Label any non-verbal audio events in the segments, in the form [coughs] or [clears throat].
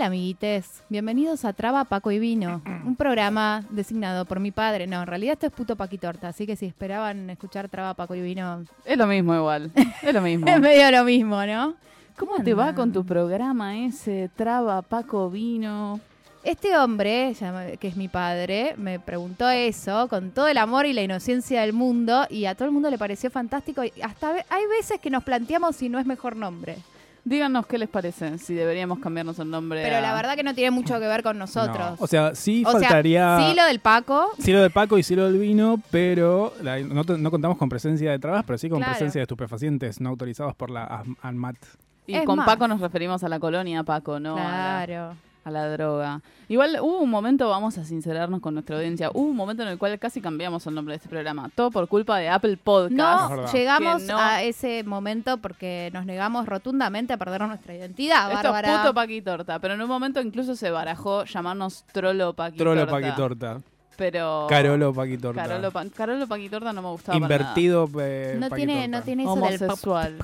Hola amiguites, bienvenidos a Traba, Paco y Vino, un programa designado por mi padre. No, en realidad esto es puto Paquitorta, así que si esperaban escuchar Traba, Paco y Vino, Es lo mismo igual, es lo mismo. [laughs] es medio lo mismo, ¿no? ¿Cómo te va con tu programa ese? Traba, Paco, Vino. Este hombre, que es mi padre, me preguntó eso con todo el amor y la inocencia del mundo y a todo el mundo le pareció fantástico. Y hasta hay veces que nos planteamos si no es mejor nombre. Díganos qué les parece, si deberíamos cambiarnos el nombre. Pero a- la verdad que no tiene mucho que ver con nosotros. No. O sea, sí O sea, faltaría. sí lo del Paco, sí lo de Paco y sí lo del vino, pero la- no, te- no contamos con presencia de trabas, pero sí con Claro. presencia de estupefacientes no autorizados por la ANMAT. Y Es con más. Paco nos referimos a la colonia Paco, no a, la, claro. A la droga. Igual hubo un momento, vamos a sincerarnos con nuestra audiencia, hubo un momento en el cual casi cambiamos el nombre de este programa. Todo por culpa de Apple Podcast. No llegamos no- a ese momento porque nos negamos rotundamente a perder nuestra identidad, Esto Bárbara. es puto Paquitorta, pero en un momento incluso se barajó llamarnos Trolo Paquitorta. Trolo Paquitorta. Pero... Carolo Paquitorta. Carolo, Pa- Carolo Paquitorta no me gustaba para nada. Invertido eh, no tiene, no tiene eso del pop. homosexual.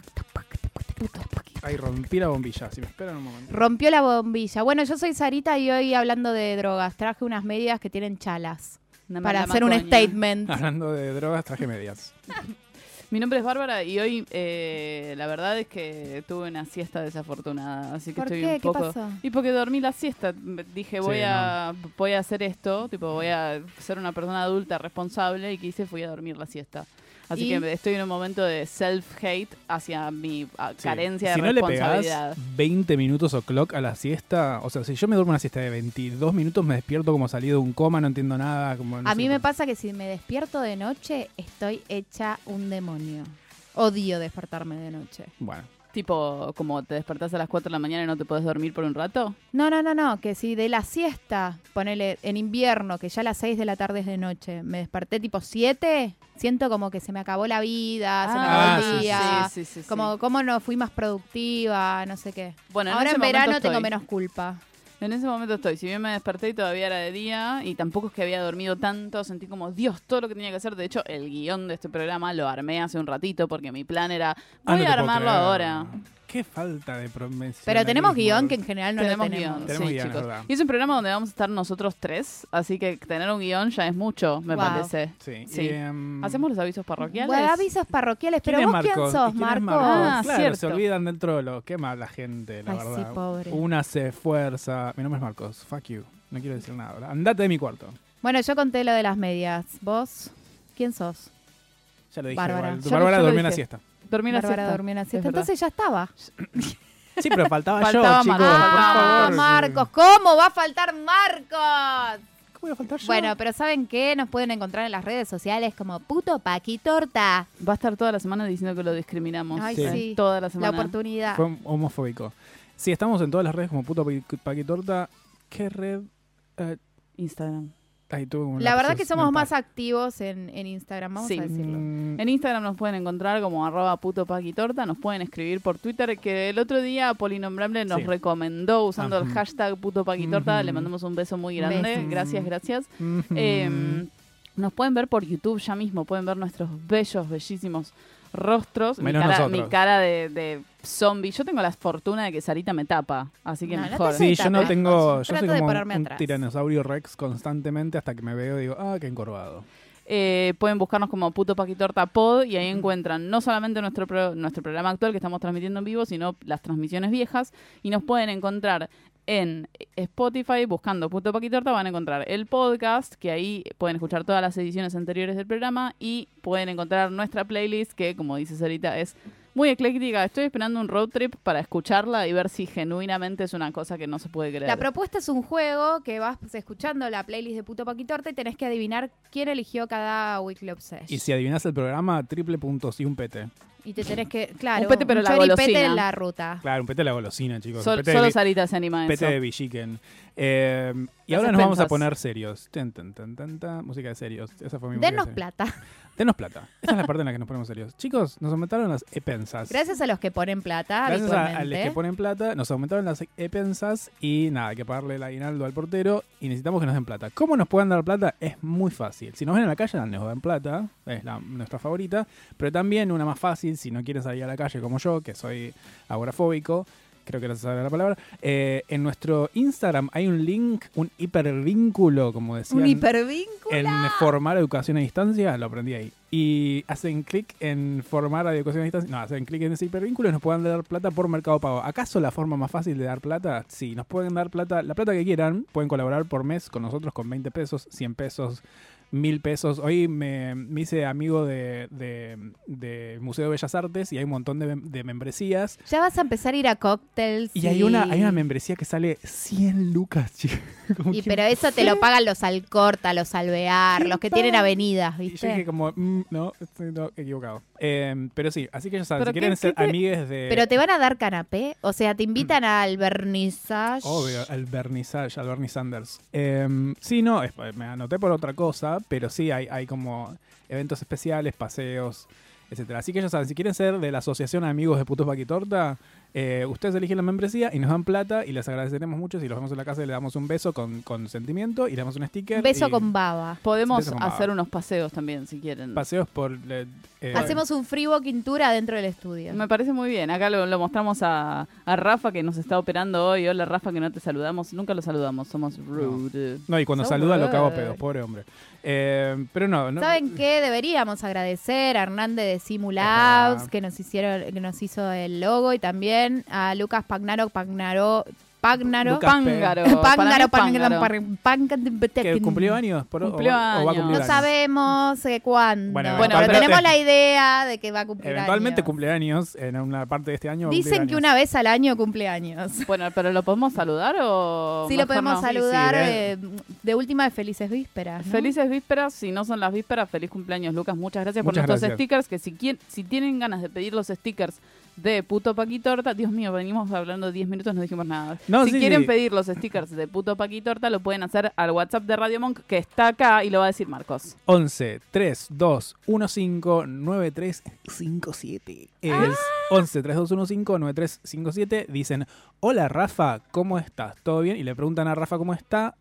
Ahí rompí la bombilla, si me esperan un momento. Rompió la bombilla. Bueno, yo soy Sarita y hoy hablando de drogas. Traje unas medias que tienen chalas Una para hacer un statement. [laughs] Hablando de drogas, traje medias. [laughs] Mi nombre es Bárbara y hoy eh, la verdad es que tuve una siesta desafortunada, así que ¿Por estoy qué? un ¿Qué poco pasó? y porque dormí la siesta, Me- dije voy Sí, a voy a hacer esto, tipo voy a ser una persona adulta responsable y que hice fui a dormir la siesta. Así ¿Y? que estoy en un momento de self-hate hacia mi ah, Sí. carencia si de no le responsabilidad. pegás 20 minutos o clock a la siesta, o sea, si yo me duermo una siesta de 22 minutos, me despierto como salido de un coma, no entiendo nada. Como, no A mí me pasa que si me despierto de noche, estoy hecha un demonio. Odio despertarme de noche. Bueno, Tipo, como te despertás a las 4 de la mañana y no te puedes dormir por un rato. No, no, no, no, que si de la siesta, ponele en invierno, que ya a las 6 de la tarde es de noche, me desperté tipo 7, siento como que se me acabó la vida, se me acabó Ah, el sí, día, sí, sí, sí. como cómo no fui más productiva, no sé qué. Bueno, en Ahora en momento verano estoy. tengo menos culpa. En ese momento estoy. Si bien me desperté y todavía era de día, y tampoco es que había dormido tanto, sentí como, Dios, todo lo que tenía que hacer. De hecho, el guion de este programa lo armé hace un ratito porque mi plan era, Ah, voy no a armarlo ahora. Qué falta de promesa. Pero tenemos guion que en general no tenemos lo tenemos. guion, Tenemos sí, guion, chicos. verdad. Y es un programa donde vamos a estar nosotros tres, así que tener un guion ya es mucho, me Wow. parece. Sí. Sí. y, em, ¿Hacemos los avisos parroquiales? Bueno, avisos parroquiales, ¿quién pero vos quién Marcos? sos, ¿Y quién es Marcos? Marcos? Ah, claro, cierto. se olvidan del trolo. Qué mala gente, la Ay, sí, verdad. pobre. Una se esfuerza. Mi nombre es Marcos. Fuck you. No quiero decir nada. ahora. Andate de mi cuarto. Bueno, yo conté lo de las medias. ¿Vos quién sos? Ya lo dije. Bárbara. Bárbara durmió una siesta. Dormí la Bárbara siesta. Es siesta. verdad. Entonces ya estaba. [laughs] Sí, pero faltaba, Faltaba yo, chicos. Marcos. por Ah, favor. Marcos, ¿cómo va a faltar Marcos? ¿Cómo voy a faltar yo? Bueno, pero ¿saben qué? Nos pueden encontrar en las redes sociales como puto paquitorta. Va a estar toda la semana diciendo que lo discriminamos. Ay, Sí. sí. Toda la La semana. oportunidad. Fue homofóbico. Sí, estamos en todas las redes como puto Paqui- paquitorta. ¿Qué red? Eh, Instagram. Ahí tuve un La verdad que somos mental. más activos en, en Instagram, vamos Sí. a decirlo. Mm, En Instagram nos pueden encontrar como arroba puto paquitorta, nos pueden escribir por Twitter, que el otro día Polinombrable nos Sí. recomendó usando el hashtag puto paquitorta, le mandamos un beso muy grande, beso. gracias, gracias. Eh, nos pueden ver por YouTube ya mismo, pueden ver nuestros bellos, bellísimos rostros, mi cara, nosotros. mi cara de, de zombie. Yo tengo la fortuna de que Sarita me tapa, así que No, no te mejor. Sí, yo no tengo. Yo Trato soy de como un atrás. tiranosaurio rex constantemente hasta que me veo y digo, ah, qué encorvado. eh, pueden buscarnos como Puto Paquitorta Pod y ahí encuentran no solamente nuestro, pro- nuestro programa actual que estamos transmitiendo en vivo, sino las transmisiones viejas y nos pueden encontrar en Spotify buscando Puto Paquitorta van a encontrar el podcast que ahí pueden escuchar todas las ediciones anteriores del programa y pueden encontrar nuestra playlist que como dice Sarita es muy ecléctica. Estoy esperando un road trip para escucharla y ver si genuinamente es una cosa que no se puede creer. La propuesta es un juego que vas escuchando la playlist de Puto Paquitorta y tenés que adivinar quién eligió cada Weekly Obsession. Y si adivinas el programa, triple puntos y un pete. Y te tenés que, claro, Un pete, pero la golosina. en la ruta. Claro, un pete de la golosina, chicos. Sol- pete solo Sarita se anima a Pete eso. de Villiquen. Eh, y ahora nos vamos a poner serios. Ten, ten, ten, ten, ten. Música de serios. Esa fue mi Denos plata. Denos plata. Esa es la parte en la que nos ponemos serios. Chicos, nos aumentaron las epensas. Gracias a los que ponen plata Gracias a, a los que ponen plata, nos aumentaron las epensas y nada, hay que pagarle el aguinaldo al portero y necesitamos que nos den plata. ¿Cómo nos pueden dar plata? Es muy fácil. Si nos ven en la calle, nos dan plata, es la, nuestra favorita, pero también una más fácil, si no quieren salir a la calle como yo, que soy agorafóbico, creo que se sabe la palabra, eh, en nuestro Instagram hay un link, un hipervínculo, como decían. Un hipervínculo. En formar educación a distancia, lo aprendí ahí. Y hacen clic en formar educación a distancia. No, hacen clic en ese hipervínculo y nos pueden dar plata por Mercado Pago. ¿Acaso la forma más fácil de dar plata? Sí, nos pueden dar plata, la plata que quieran. Pueden colaborar por mes con nosotros con 20 pesos, 100 pesos, 1000 pesos. Hoy me, me hice amigo de, de, de Museo de Bellas Artes y hay un montón de, de membresías. Ya vas a empezar a ir a cócteles. Y hay una, hay una membresía que sale 100 lucas, [laughs] chicos. Y que- pero eso te lo pagan los Alcorta, los Alvear, los que tienen avenidas, Y yo ¿viste? dije como, mm, no, estoy no, equivocado. Eh, pero sí, así que ya saben, ¿Pero si quieren qué- ser qué amigues de... Pero te van a dar canapé, o sea, te invitan al vernissage. Obvio, al vernissage, al Bernie Sanders. Eh, sí, no, es- me anoté por otra cosa, pero sí hay, hay como eventos especiales, paseos, etcétera. Así que ya saben, si quieren ser de la Asociación Amigos de Putos Paquitorta, eh, ustedes eligen la membresía y nos dan plata y les agradeceremos mucho. Si los vemos en la casa le damos un beso con, con sentimiento y le damos un sticker. Un beso y con baba. Podemos Beso con baba. hacer unos paseos también si quieren. Paseos por... eh, eh, Hacemos un free walking tour adentro del estudio. Me parece muy bien. Acá lo, lo mostramos a, a Rafa que nos está operando hoy. Hola Rafa, que no te saludamos. Nunca lo saludamos, somos rude. No, y cuando So saluda lo cago pedos, pobre hombre. Eh, pero no, no. ¿Saben qué? Deberíamos agradecer a Hernández de Simulabs, que nos hicieron, que nos hizo el logo, y también a Lucas Pagnaro, Pagnaro, Pagnaro, Lucas P. Pángaro. Pángaro, es Pángaro, Pángaro. Pángaro, ¿Que cumplió años? Por, o- Cumplió o, va a años. cumplir No años? sabemos eh, cuándo. Bueno, Bueno, pero pero- tenemos la idea de que va a cumplir Eventualmente años. cumple años en una parte de este año. Dicen que años. una vez al año cumple años. [laughs] Bueno, pero ¿lo podemos saludar o.? Sí, lo podemos no? saludar Sí, sí, eh, de última de Felices Vísperas. ¿no? Felices vísperas, si no son las vísperas, feliz cumpleaños Lucas, muchas gracias por Muchas nuestros gracias. stickers, que si, quien- si tienen ganas de pedir los stickers de Puto Paquitorta, Dios mío, venimos hablando 10 minutos, no dijimos nada. No, si sí, quieren sí. pedir los stickers de Puto Paquitorta, lo pueden hacer al WhatsApp de Radio Monk, que está acá y lo va a decir Marcos. 11 3 2 1 5 9 3 5 7. Es Ah. 11 3 2 1 5 9 3 5 7. Dicen: Hola Rafa, ¿cómo estás? ¿Todo bien? Y le preguntan a Rafa cómo está.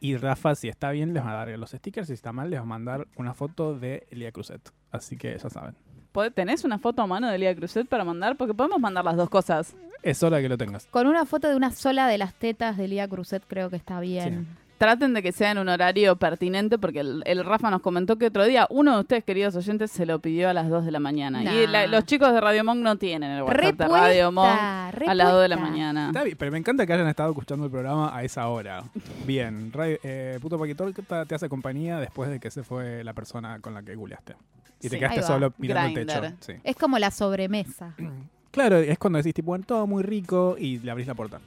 Y Rafa, si está bien, les va a dar los stickers. Si está mal, les va a mandar una foto de Elia Cruzet. Así que ya saben. ¿Pod- ¿Tenés una foto a mano de Lía Cruzet para mandar? Porque podemos mandar las dos cosas. Es hora que lo tengas. Con una foto de una sola de las tetas de Lía Cruzet creo que está bien. Traten de que sea en un horario pertinente porque el, el Rafa nos comentó que otro día uno de ustedes, queridos oyentes, se lo pidió a las 2 de la mañana. Nah. Y la- los chicos de Radio Monk no tienen el WhatsApp de Repuesta, Radio Monk a las 2 de la mañana. Está bien, pero me encanta que hayan estado escuchando el programa a esa hora. Bien, Radio- eh, Puto Paquitor ¿qué ta- te hace compañía después de que se fue la persona con la que googleaste. Y te Sí. quedaste solo mirando el techo. Sí. Es como la sobremesa. [clears throat] Claro, es cuando decís, tipo, bueno, todo muy rico y le abrís la puerta.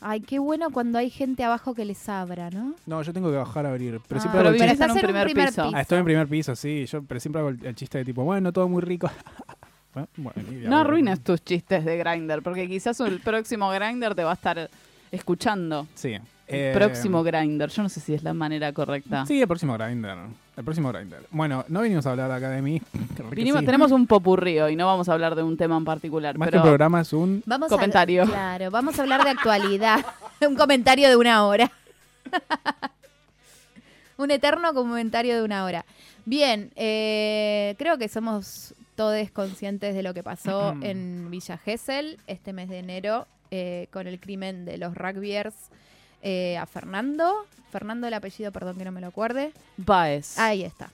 Ay, qué bueno cuando hay gente abajo que les abra, ¿no? No, yo tengo que bajar a abrir. Pero Ah, siempre pero hago el vivís chiste. en un primer piso. Ah, estoy en primer piso, sí. Yo pero siempre hago el, el chiste de tipo, bueno, todo muy rico. [laughs] Bueno, bueno, y No abro. arruines tus chistes de Grinder, porque quizás el próximo Grinder te va a estar escuchando. Sí. El Eh, próximo Grinder. Yo no sé si es la manera correcta. Sí, el próximo Grindr. El próximo Grindr. Bueno, no vinimos a hablar acá de mí. [laughs] que Vinimos, sí. Tenemos un popurrío y no vamos a hablar de un tema en particular. Más que pero un programa es un... Vamos Comentario. A, claro, vamos a hablar de actualidad. [laughs] Un comentario de una hora. [laughs] Un eterno comentario de una hora. Bien, eh, creo que somos todos conscientes de lo que pasó en Villa Gesell este mes de enero eh, con el crimen de los rugbyers eh, a Fernando. Fernando el apellido, perdón que no me lo acuerde. Baez. Ahí está.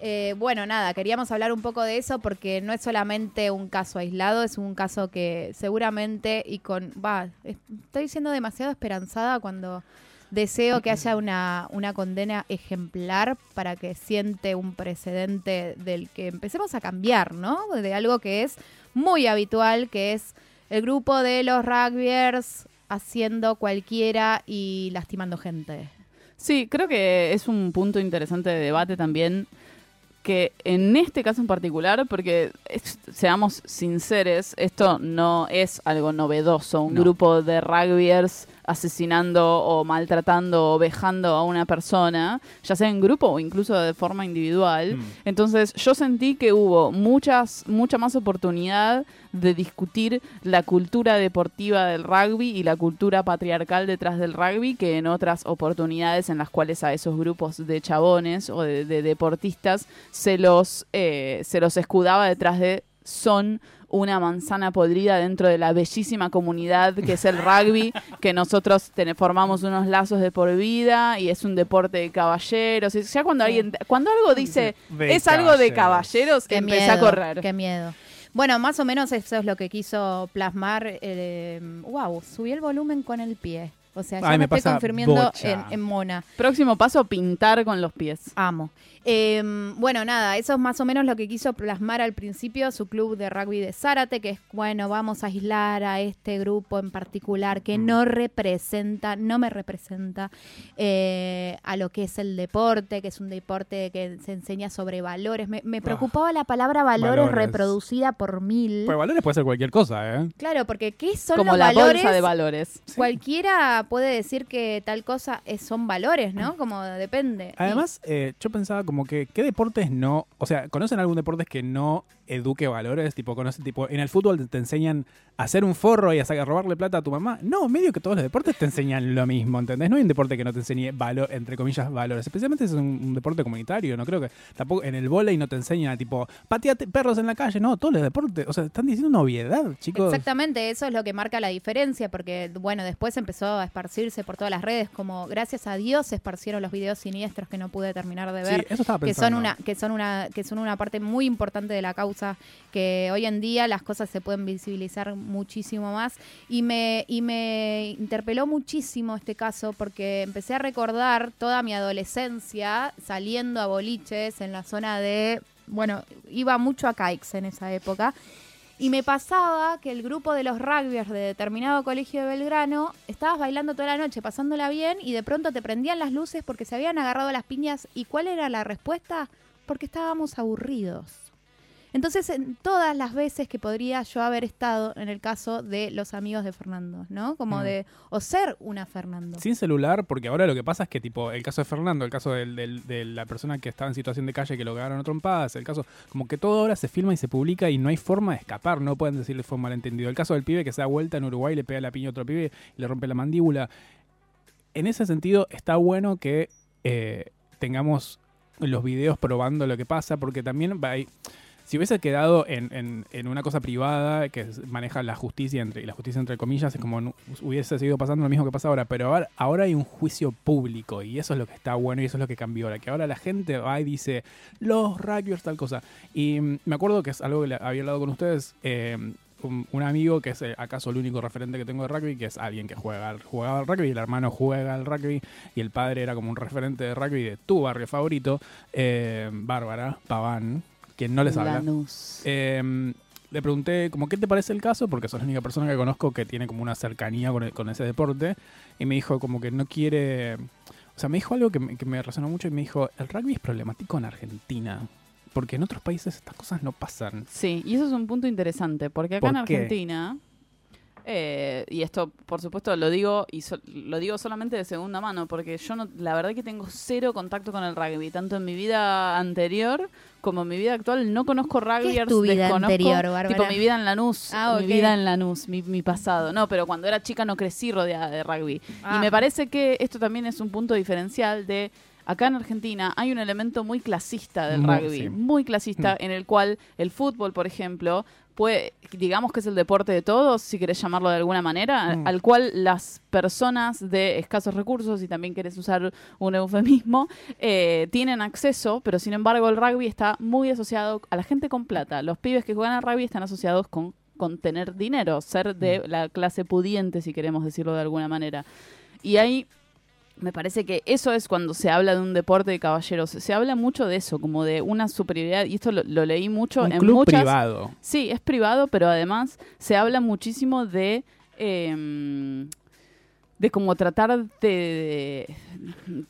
Eh, bueno, nada, queríamos hablar un poco de eso porque no es solamente un caso aislado, es un caso que seguramente y con... Va, es- estoy siendo demasiado esperanzada cuando deseo que haya una, una condena ejemplar para que siente un precedente del que empecemos a cambiar, ¿no? De algo que es muy habitual, que es el grupo de los rugbyers haciendo cualquiera y lastimando gente. Sí, creo que es un punto interesante de debate también que en este caso en particular, porque es- seamos sinceros, esto no es algo novedoso, un No. grupo de rugbyers asesinando o maltratando o vejando a una persona, ya sea en grupo o incluso de forma individual. Mm. Entonces yo sentí que hubo muchas, mucha más oportunidad de discutir la cultura deportiva del rugby y la cultura patriarcal detrás del rugby que en otras oportunidades en las cuales a esos grupos de chabones o de, de deportistas se los, eh, se los escudaba detrás de son una manzana podrida dentro de la bellísima comunidad que es el rugby, que nosotros ten- formamos unos lazos de por vida y es un deporte de caballeros. Ya cuando alguien, cuando algo dice De es algo de caballeros. empecé miedo, a correr. Qué miedo. Bueno, más o menos eso es lo que quiso plasmar. Eh, wow, subí el volumen con el pie. O sea, ya Ay, me, me estoy confirmando en mona. Próximo paso, pintar con los pies. Amo. Eh, bueno, nada, eso es más o menos lo que quiso plasmar al principio su club de rugby de Zárate, que es, bueno, vamos a aislar a este grupo en particular que Mm. no representa, no me representa eh, a lo que es el deporte, que es un deporte que se enseña sobre valores. Me, me preocupaba la palabra valores, Ah, valores. reproducida por mil. Pues valores puede ser cualquier cosa, ¿eh? Claro, porque ¿qué son Como los la valores? bolsa de valores. Cualquiera puede decir que tal cosa es- son valores, ¿no? Como depende. Y- Además, eh, yo pensaba como que, ¿qué deportes no? O sea, ¿conocen algún deporte que no eduque valores? Tipo, conocen, tipo, en el fútbol te, enseñan a hacer un forro y a, robarle plata a tu mamá. No, medio que todos los deportes te enseñan lo mismo, ¿entendés? No hay un deporte que no te enseñe valor, entre comillas, valores. Especialmente si es un, un deporte comunitario, no creo que tampoco en el vóley no te enseñan, tipo, pateate perros en la calle. No, todos los deportes, o sea, están diciendo una obviedad, chicos. Exactamente, eso es lo que marca la diferencia, porque bueno, después empezó a esparcirse por todas las redes, como gracias a Dios se esparcieron los videos siniestros que no pude terminar de ver, estaba que son una, que son una, que son una parte muy importante de la causa, que hoy en día las cosas se pueden visibilizar muchísimo más. Y me, y me interpeló muchísimo este caso, porque empecé a recordar toda mi adolescencia saliendo a boliches en la zona de bueno, iba mucho a Caix en esa época. Y me pasaba que el grupo de los rugbyers de determinado colegio de Belgrano estabas bailando toda la noche, pasándola bien, y de pronto te prendían las luces porque se habían agarrado las piñas. ¿Y cuál era la respuesta? Porque estábamos aburridos. Entonces, en todas las veces que podría yo haber estado en el caso de los amigos de Fernando, ¿no? Como Mm. de, o ser una Fernando. Sin celular, porque ahora lo que pasa es que, tipo, el caso de Fernando, el caso del- del- de la persona que estaba en situación de calle que lo cagaron a trompadas, el caso, como que todo ahora se filma y se publica y no hay forma de escapar, no pueden decirle fue un malentendido. El caso del pibe que se da vuelta en Uruguay, le pega la piña a otro pibe y le rompe la mandíbula. En ese sentido, está bueno que eh, tengamos los videos probando lo que pasa, porque también va ahí- si hubiese quedado en, en- una cosa privada que maneja la justicia entre y la justicia entre comillas es como hubiese seguido pasando lo mismo que pasa ahora. Pero ahora, ahora hay un juicio público y eso es lo que está bueno y eso es lo que cambió ahora. Que ahora la gente va y dice los rugbyers tal cosa y mm, me acuerdo que es algo que había hablado con ustedes eh, un, amigo que es eh, acaso el único referente que tengo de rugby que es alguien que juega jugaba al rugby el hermano juega al rugby y el padre era como un referente de rugby de tu barrio favorito eh, Bárbara Paván quien no les habla eh, le pregunté como qué te parece el caso, porque sos la única persona que conozco que tiene como una cercanía con, el- con ese deporte, y me dijo como que no quiere, o sea, me dijo algo que me, que me resonó mucho y me dijo, el rugby es problemático en Argentina, porque en otros países estas cosas no pasan. Sí, y eso es un punto interesante, porque acá ¿Por en qué? Eh, y esto por supuesto lo digo y so- lo digo solamente de segunda mano, porque yo no, la verdad que tengo cero contacto con el rugby, tanto en mi vida anterior como en mi vida actual. No conozco rugby. tu vida anterior, Bárbara? Tipo mi vida en Lanús, Ah, mi vida en Lanús, mi, mi pasado. No, pero cuando era chica no crecí rodeada de rugby. Ah. Y me parece que esto también es un punto diferencial de acá en Argentina hay un elemento muy clasista del Muy, rugby, sí. muy clasista, en el cual el fútbol, por ejemplo, puede, digamos que es el deporte de todos, si querés llamarlo de alguna manera, Mm. al cual las personas de escasos recursos, y también querés usar un eufemismo, eh, tienen acceso, pero sin embargo el rugby está muy asociado a la gente con plata. Los pibes que juegan al rugby están asociados con, con tener dinero, ser de Mm. la clase pudiente, si queremos decirlo de alguna manera. Y ahí me parece que eso es cuando se habla de un deporte de caballeros. Se habla mucho de eso, como de una superioridad, y esto lo, lo leí mucho Un en club muchas... privado. Sí, es privado, pero además se habla muchísimo de... em, de como tratar de,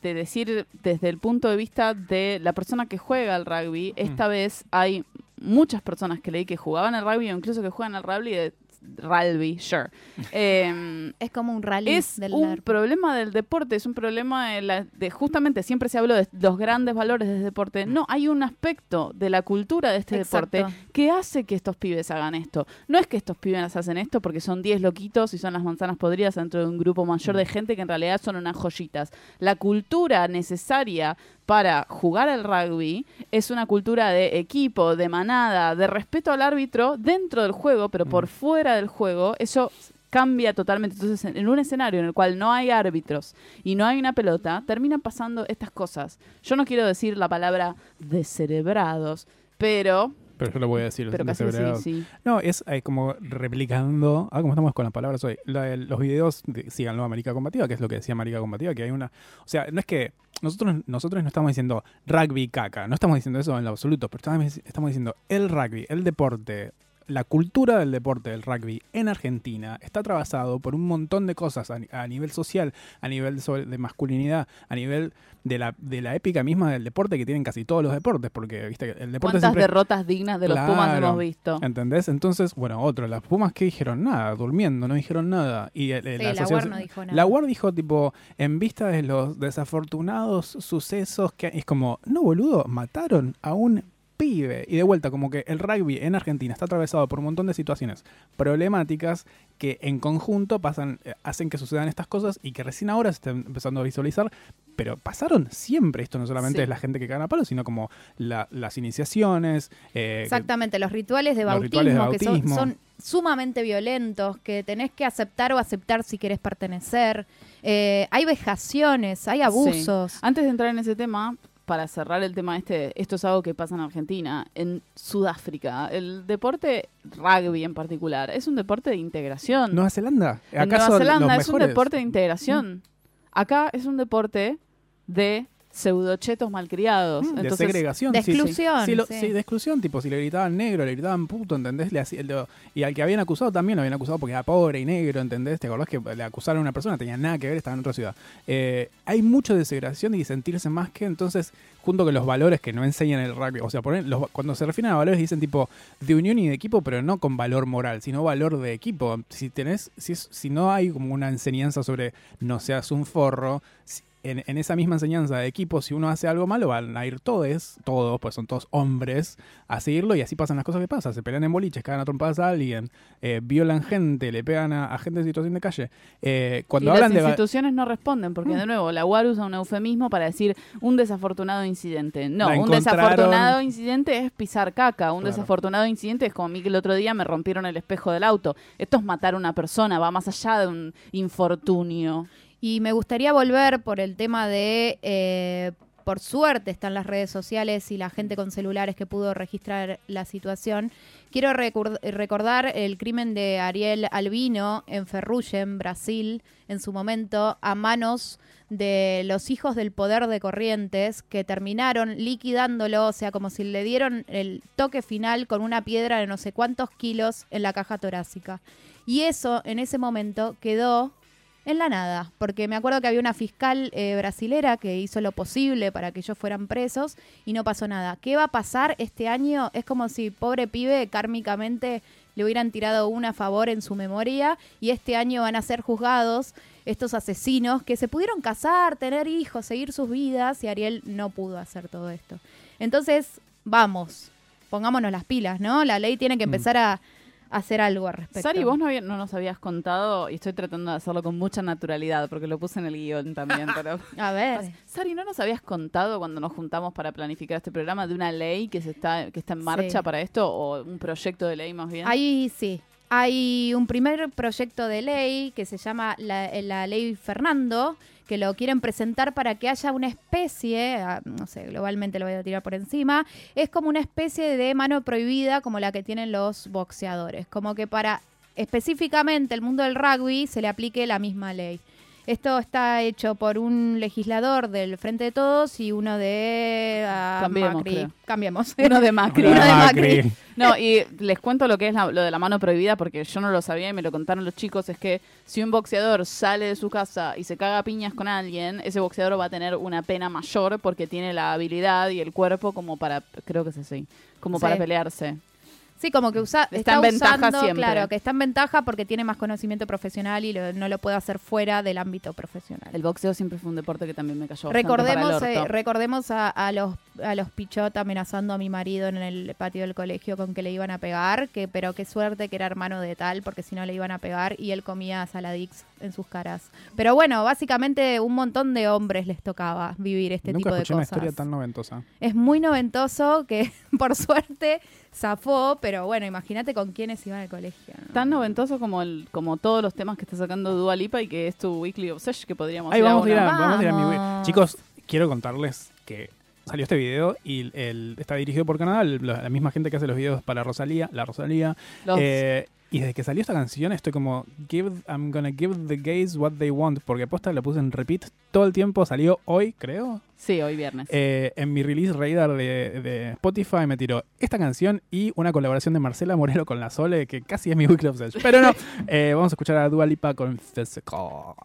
de decir desde el punto de vista de la persona que juega al rugby, esta vez hay muchas personas que leí que jugaban al rugby o incluso que juegan al rugby de rugby, sure. Em, Es como un rally es del un problema del deporte, es un problema de, la- de- justamente siempre se habló de los grandes valores del deporte. No, hay un aspecto de la cultura de este Exacto. deporte que hace que estos pibes hagan esto. No es que estos pibes hacen esto porque son 10 loquitos y son las manzanas podridas dentro de un grupo mayor de gente que en realidad son unas joyitas. La cultura necesaria para jugar al rugby es una cultura de equipo, de manada, de respeto al árbitro dentro del juego, pero por fuera del juego, eso cambia totalmente. Entonces, en, un escenario en el cual no hay árbitros y no hay una pelota, terminan pasando estas cosas. Yo no quiero decir la palabra descerebrados, pero... Pero yo lo voy a decir. Pero casi sí. No, es eh, como replicando, ah, como estamos con las palabras hoy, la los videos, de, síganlo, América Combativa, que es lo que decía América Combativa, que hay una, o sea, no es que nosotros, nosotros no estamos diciendo rugby caca, no estamos diciendo eso en lo absoluto, pero estamos, estamos diciendo el rugby, el deporte, la cultura del deporte del rugby en Argentina está atravesado por un montón de cosas a, ni- a nivel social, a nivel sobre- de masculinidad, a nivel de la, de la épica misma del deporte que tienen casi todos los deportes, porque viste que el deporte ¿Cuántas siempre... derrotas dignas de los Pumas hemos visto? ¿Entendés? Entonces, bueno, otro, las Pumas que dijeron nada, durmiendo, no dijeron nada. Y el- el- Sí, la la UAR no dijo nada. La UAR dijo, tipo, en vista de los desafortunados sucesos que es como, no boludo, mataron a un pibe. Y de vuelta, como que el rugby en Argentina está atravesado por un montón de situaciones problemáticas que en conjunto pasan, eh, hacen que sucedan estas cosas y que recién ahora se están empezando a visualizar. Pero pasaron siempre. Esto no solamente Sí. es la gente que gana palo, sino como la- las iniciaciones. eh, que- Exactamente, los rituales de Los bautismo, rituales de que son sumamente violentos, que tenés que aceptar o aceptar si querés pertenecer. Eh, hay vejaciones, hay abusos. Antes de entrar en ese tema, para cerrar el tema este, esto es algo que pasa en Argentina, en Sudáfrica, el deporte rugby en particular, es un deporte de integración. Nueva Zelanda. en ¿Acaso Nueva Zelanda los es un deporte de integración. Acá es un deporte de pseudochetos malcriados. Mm, de segregación. de sí, sí. exclusión, Sí, lo- sí. sí, de exclusión, tipo, si le gritaban negro, le gritaban puto, ¿entendés? Le hacía- lo- y al que habían acusado también lo habían acusado porque era pobre y negro, ¿entendés? ¿Te acordás que le acusaron a una persona? Tenía nada que ver, estaba en otra ciudad. Eh, hay mucho de segregación y sentirse más que, entonces, junto con los valores que no enseñan el rugby, o sea, ponen los- cuando se refieren a valores dicen tipo de unión y de equipo, pero no con valor moral, sino valor de equipo. Si tenés, si, si no hay como una enseñanza sobre no seas un forro, si- en, en esa misma enseñanza de equipo, si uno hace algo malo, van a ir todos, todos, pues son todos hombres, a seguirlo y así pasan las cosas que pasan. Se pelean en boliches, cagan a trompadas a alguien, eh, violan gente, le pegan a, a gente en situación de calle. Eh, cuando y hablan las de... instituciones no responden, porque Mm. de nuevo, la UAR usa un eufemismo para decir un desafortunado incidente. No, La un encontraron- desafortunado incidente es pisar caca. Un Claro. desafortunado incidente es como a mí que el otro día me rompieron el espejo del auto. Esto es matar a una persona, va más allá de un infortunio. Y me gustaría volver por el tema de, eh, por suerte están las redes sociales y la gente con celulares que pudo registrar la situación. Quiero recor- recordar el crimen de Ariel Albino en Ferrugem, Brasil, en su momento, a manos de los hijos del poder de Corrientes que terminaron liquidándolo, o sea, como si le dieron el toque final con una piedra de no sé cuántos kilos en la caja torácica. Y eso en ese momento quedó en la nada, porque me acuerdo que había una fiscal eh, brasilera que hizo lo posible para que ellos fueran presos y no pasó nada. ¿Qué va a pasar este año? Es como si pobre pibe kármicamente le hubieran tirado un a favor en su memoria y este año van a ser juzgados estos asesinos que se pudieron casar, tener hijos, seguir sus vidas y Ariel no pudo hacer todo esto. Entonces, vamos, pongámonos las pilas, ¿no? La ley tiene que Mm. empezar a, hacer algo al respecto. Sari, vos no, había- no nos habías contado, y estoy tratando de hacerlo con mucha naturalidad, porque lo puse en el guion también, pero... [laughs] A ver. Sari, ¿no nos habías contado cuando nos juntamos para planificar este programa de una ley que se está, que está en marcha Sí. para esto, o un proyecto de ley más bien? Ahí sí. Hay un primer proyecto de ley que se llama la, la ley Fernando, que lo quieren presentar para que haya una especie, ah, no sé, globalmente lo voy a tirar por encima, es como una especie de mano prohibida como la que tienen los boxeadores, como que para específicamente el mundo del rugby se le aplique la misma ley. Esto está hecho por un legislador del Frente de Todos y uno de ah, Cambiemos, Macri. creo. Cambiemos. [laughs] Uno de Macri. Uno de Macri. [laughs] No, y les cuento lo que es la- lo de la mano prohibida, porque yo no lo sabía y me lo contaron los chicos, es que si un boxeador sale de su casa y se caga a piñas con alguien, ese boxeador va a tener una pena mayor porque tiene la habilidad y el cuerpo como para, creo que es así, como Sí. para pelearse. Sí, como que usa, Está está, en ventaja usando, siempre. claro, que está en ventaja porque tiene más conocimiento profesional y lo- no lo puede hacer fuera del ámbito profesional. El boxeo siempre fue un deporte que también me cayó bastante para el Recordemos, orto. eh, recordemos a, a los a los pichot amenazando a mi marido en el patio del colegio con que le iban a pegar, que pero qué suerte que era hermano de tal, porque si no le iban a pegar y él comía saladix en sus caras. Pero bueno, básicamente un montón de hombres les tocaba vivir este Nunca tipo de escuché una cosas. historia tan noventosa. Es muy noventoso que [laughs] por suerte zafó, pero bueno, imagínate con quiénes iban al colegio. ¿no? Tan noventoso como el, como todos los temas que está sacando Dua Lipa y que es tu Weekly Obsession, que podríamos Ahí ir vamos a a, vamos a ir a mi Chicos, quiero contarles que salió este video y el, está dirigido por Canadá, el- la, misma gente que hace los videos para Rosalía, la Rosalía. Eh, y desde que salió esta canción estoy como, give, I'm gonna give the gays what they want, porque posta la puse en repeat todo el tiempo, salió hoy, creo. Sí, hoy viernes. Eh, en mi release radar de, de Spotify me tiró esta canción y una colaboración de Marcela Morelo con la Sole, que casi es mi weekly obsession. Pero no, [laughs] eh, vamos a escuchar a Dua Lipa con Physical.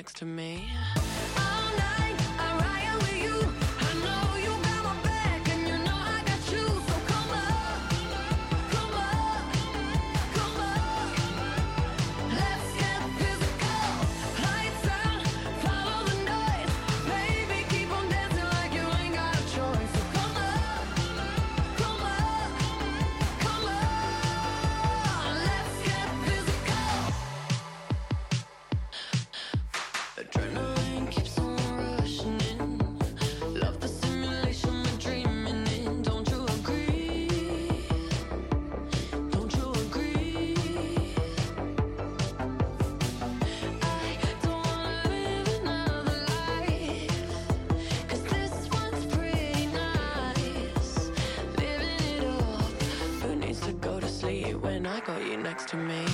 Next to me? To me?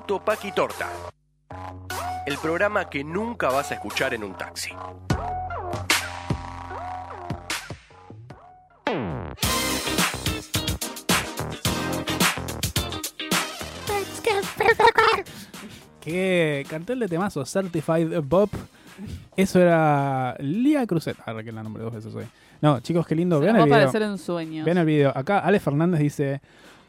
Paqui Torta. El programa que nunca vas a escuchar en un taxi. Que cartel de temazo, Certified Pop. Eso era Lía Cruzet. Ahora que la nombré dos veces hoy. No, chicos, qué lindo. Se Vean nos el va a video. en sueños. Vean el video. Acá Ale Fernández dice: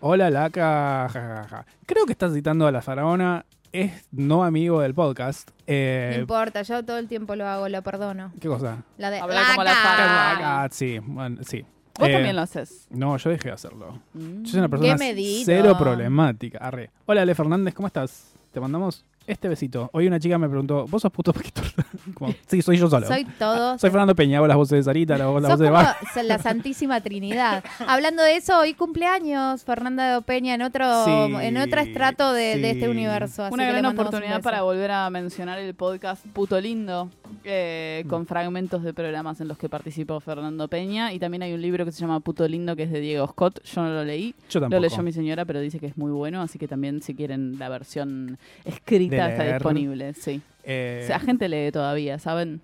Hola, Laca. jajaja". Creo que estás citando a la faraona. Es no amigo del podcast. Eh, No importa, yo todo el tiempo lo hago, lo perdono. ¿Qué cosa? La de Hablar como la Laca. faraona. Ah, sí, bueno, sí. Vos Eh, también lo haces. No, yo dejé de hacerlo. Mm. Yo soy una persona medito. cero problemática. Arre. Hola, Ale Fernández, ¿cómo estás? Te mandamos este besito. Hoy una chica me preguntó, ¿vos sos puto paquito? [laughs] Como, sí, soy yo solo. Soy todo. Soy Fernando Peña, hago las voces de Sarita, la, voz- la Sos voz de Bar. la Santísima Trinidad. Hablando de eso, hoy cumpleaños Fernanda de Peña en otro, Sí, en otro estrato de, de este universo. así Una gran un oportunidad para volver a mencionar el podcast Puto Lindo, eh, Mm. con fragmentos de programas en los que participó Fernando Peña. Y también hay un libro que se llama Puto Lindo, que es de Diego Scott. Yo no lo leí. Yo Lo tampoco. leyó mi señora, pero dice que es muy bueno, así que también si quieren la versión escrita De está leer. disponible, sí. Eh, O sea, gente lee todavía, ¿saben?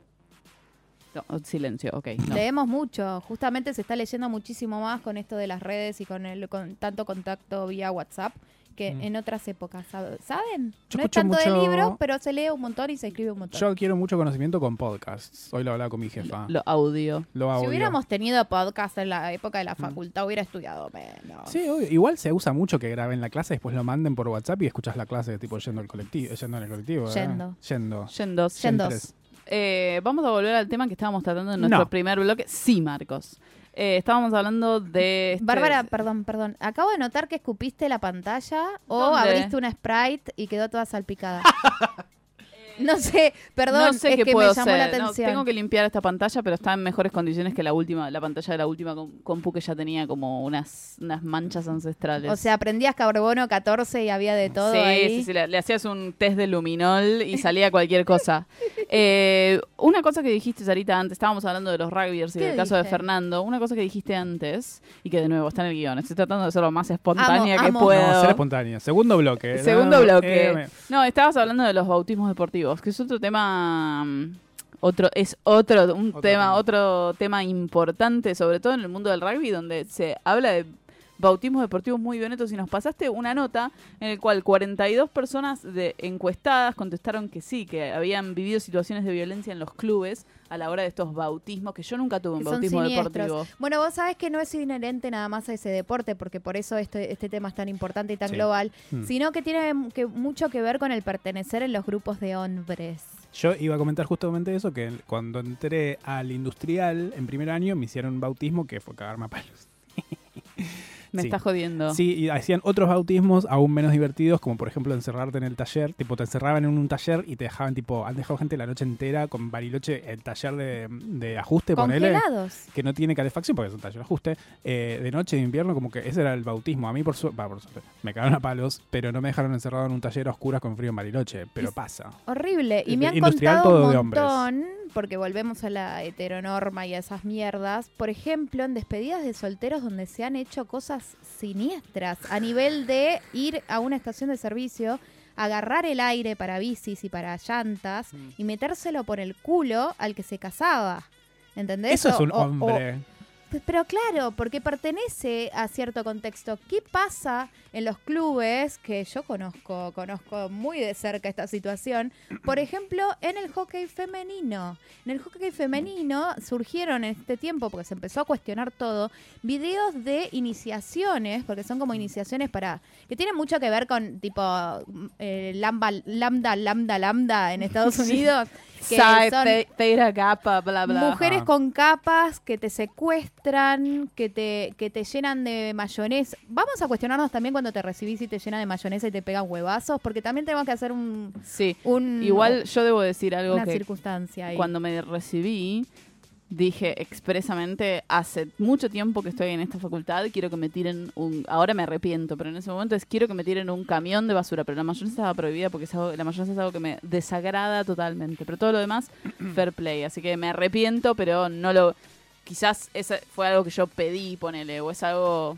No, silencio, ok. no. Leemos mucho, justamente se está leyendo muchísimo más con esto de las redes y con el con tanto contacto vía WhatsApp que Mm. en otras épocas, ¿sab- ¿saben? Yo no es tanto de mucho- libros, pero se lee un montón y se escribe un montón. yo quiero mucho conocimiento con podcasts. Hoy lo hablaba con mi jefa. Lo audio. Lo si audio. hubiéramos tenido podcast en la época de la Mm. facultad, hubiera estudiado menos. Sí, obvio. igual se usa mucho que graben la clase, después lo manden por WhatsApp y escuchas la clase tipo yendo al colectivo, yendo en el colectivo. ¿eh? Yendo. Yendo. Yendos. Eh, vamos a volver al tema que estábamos tratando en nuestro No. primer bloque. Sí, Marcos. Eh, estábamos hablando de... este- Bárbara, perdón, perdón. Acabo de notar que escupiste la pantalla o ¿Dónde? abriste una Sprite y quedó toda salpicada. [laughs] no sé, perdón, no sé es qué que puedo me llamó la. No, atención. tengo que limpiar esta pantalla, pero está en mejores condiciones que la última, la pantalla de la última com- compu que ya tenía como unas, unas manchas ancestrales. O sea, aprendías carbono 14 y había de todo sí, ahí. sí, sí, le, le hacías un test de luminol y salía cualquier cosa. [laughs] Eh, una cosa que dijiste, Sarita, antes, estábamos hablando de los rugbyers y ¿Qué del caso de? Fernando. Una cosa que dijiste antes, y que de nuevo está en el guion, estoy tratando de ser lo más espontánea Amo, que amo. puedo. No, ser espontánea. Segundo bloque. Segundo No, bloque. eh, No, estabas hablando de los bautismos deportivos, que es otro tema mm, otro es otro un Otro tema tema. otro tema importante, sobre todo en el mundo del rugby donde se habla de bautismos deportivos muy violentos y nos pasaste una nota en el cual 42 personas de encuestadas contestaron que sí, que habían vivido situaciones de violencia en los clubes a la hora de estos bautismos, que yo nunca tuve un bautismo deportivo. Bueno, vos sabés que no es inherente nada más a ese deporte, porque por eso este, este tema es tan importante y tan Sí. global, Hmm. sino que tiene que, mucho que ver con el pertenecer en los grupos de hombres. Yo iba a comentar justamente eso, que cuando entré al industrial en primer año me hicieron un bautismo que fue cagarme a palos. [laughs] Me Sí. está jodiendo. Sí, y hacían otros bautismos aún menos divertidos, como por ejemplo encerrarte en el taller. Tipo, te encerraban en un taller y te dejaban, tipo, han dejado gente la noche entera con Bariloche, el taller de, de ajuste, ponele. Congelados. Que no tiene calefacción porque es un taller de ajuste. eh, de noche, de invierno, como que ese era el bautismo. A mí, por suerte, por suerte, me cagaron a palos, pero no me dejaron encerrado en un taller a oscuras con frío en Bariloche. Pero pasa. Horrible. Y me han industrial, contado todo un de montón, porque volvemos a la heteronorma y a esas mierdas. Por ejemplo, en despedidas de solteros donde se han hecho cosas siniestras a nivel de ir a una estación de servicio, agarrar el aire para bicis y para llantas Mm. y metérselo por el culo al que se casaba. ¿Entendés? Eso es un o- hombre. Pero claro, porque pertenece a cierto contexto. ¿Qué pasa en los clubes que yo conozco, conozco muy de cerca esta situación? Por ejemplo, en el hockey femenino. En el hockey femenino surgieron en este tiempo, porque se empezó a cuestionar todo, videos de iniciaciones, porque son como iniciaciones para que tienen mucho que ver con tipo eh, lambda, lambda, lambda, lambda en Estados [laughs] Unidos. Que son- Pe- Theta, Kappa, bla, bla. Mujeres Ajá. con capas que te secuestran, que te, que te llenan de mayonesa. Vamos a cuestionarnos también cuando te recibís y te llena de mayonesa y te pegan huevazos, porque también tenemos que hacer un, Sí. un Igual yo debo decir algo una que circunstancia ahí. cuando me recibí dije expresamente hace mucho tiempo que estoy en esta facultad quiero que me tiren un ahora me arrepiento pero en ese momento es quiero que me tiren un camión de basura pero la mayonesa estaba prohibida porque es algo- la mayonesa es algo que me desagrada totalmente pero todo lo demás [clears throat] fair play así que me arrepiento pero no lo quizás ese fue algo que yo pedí ponele o es algo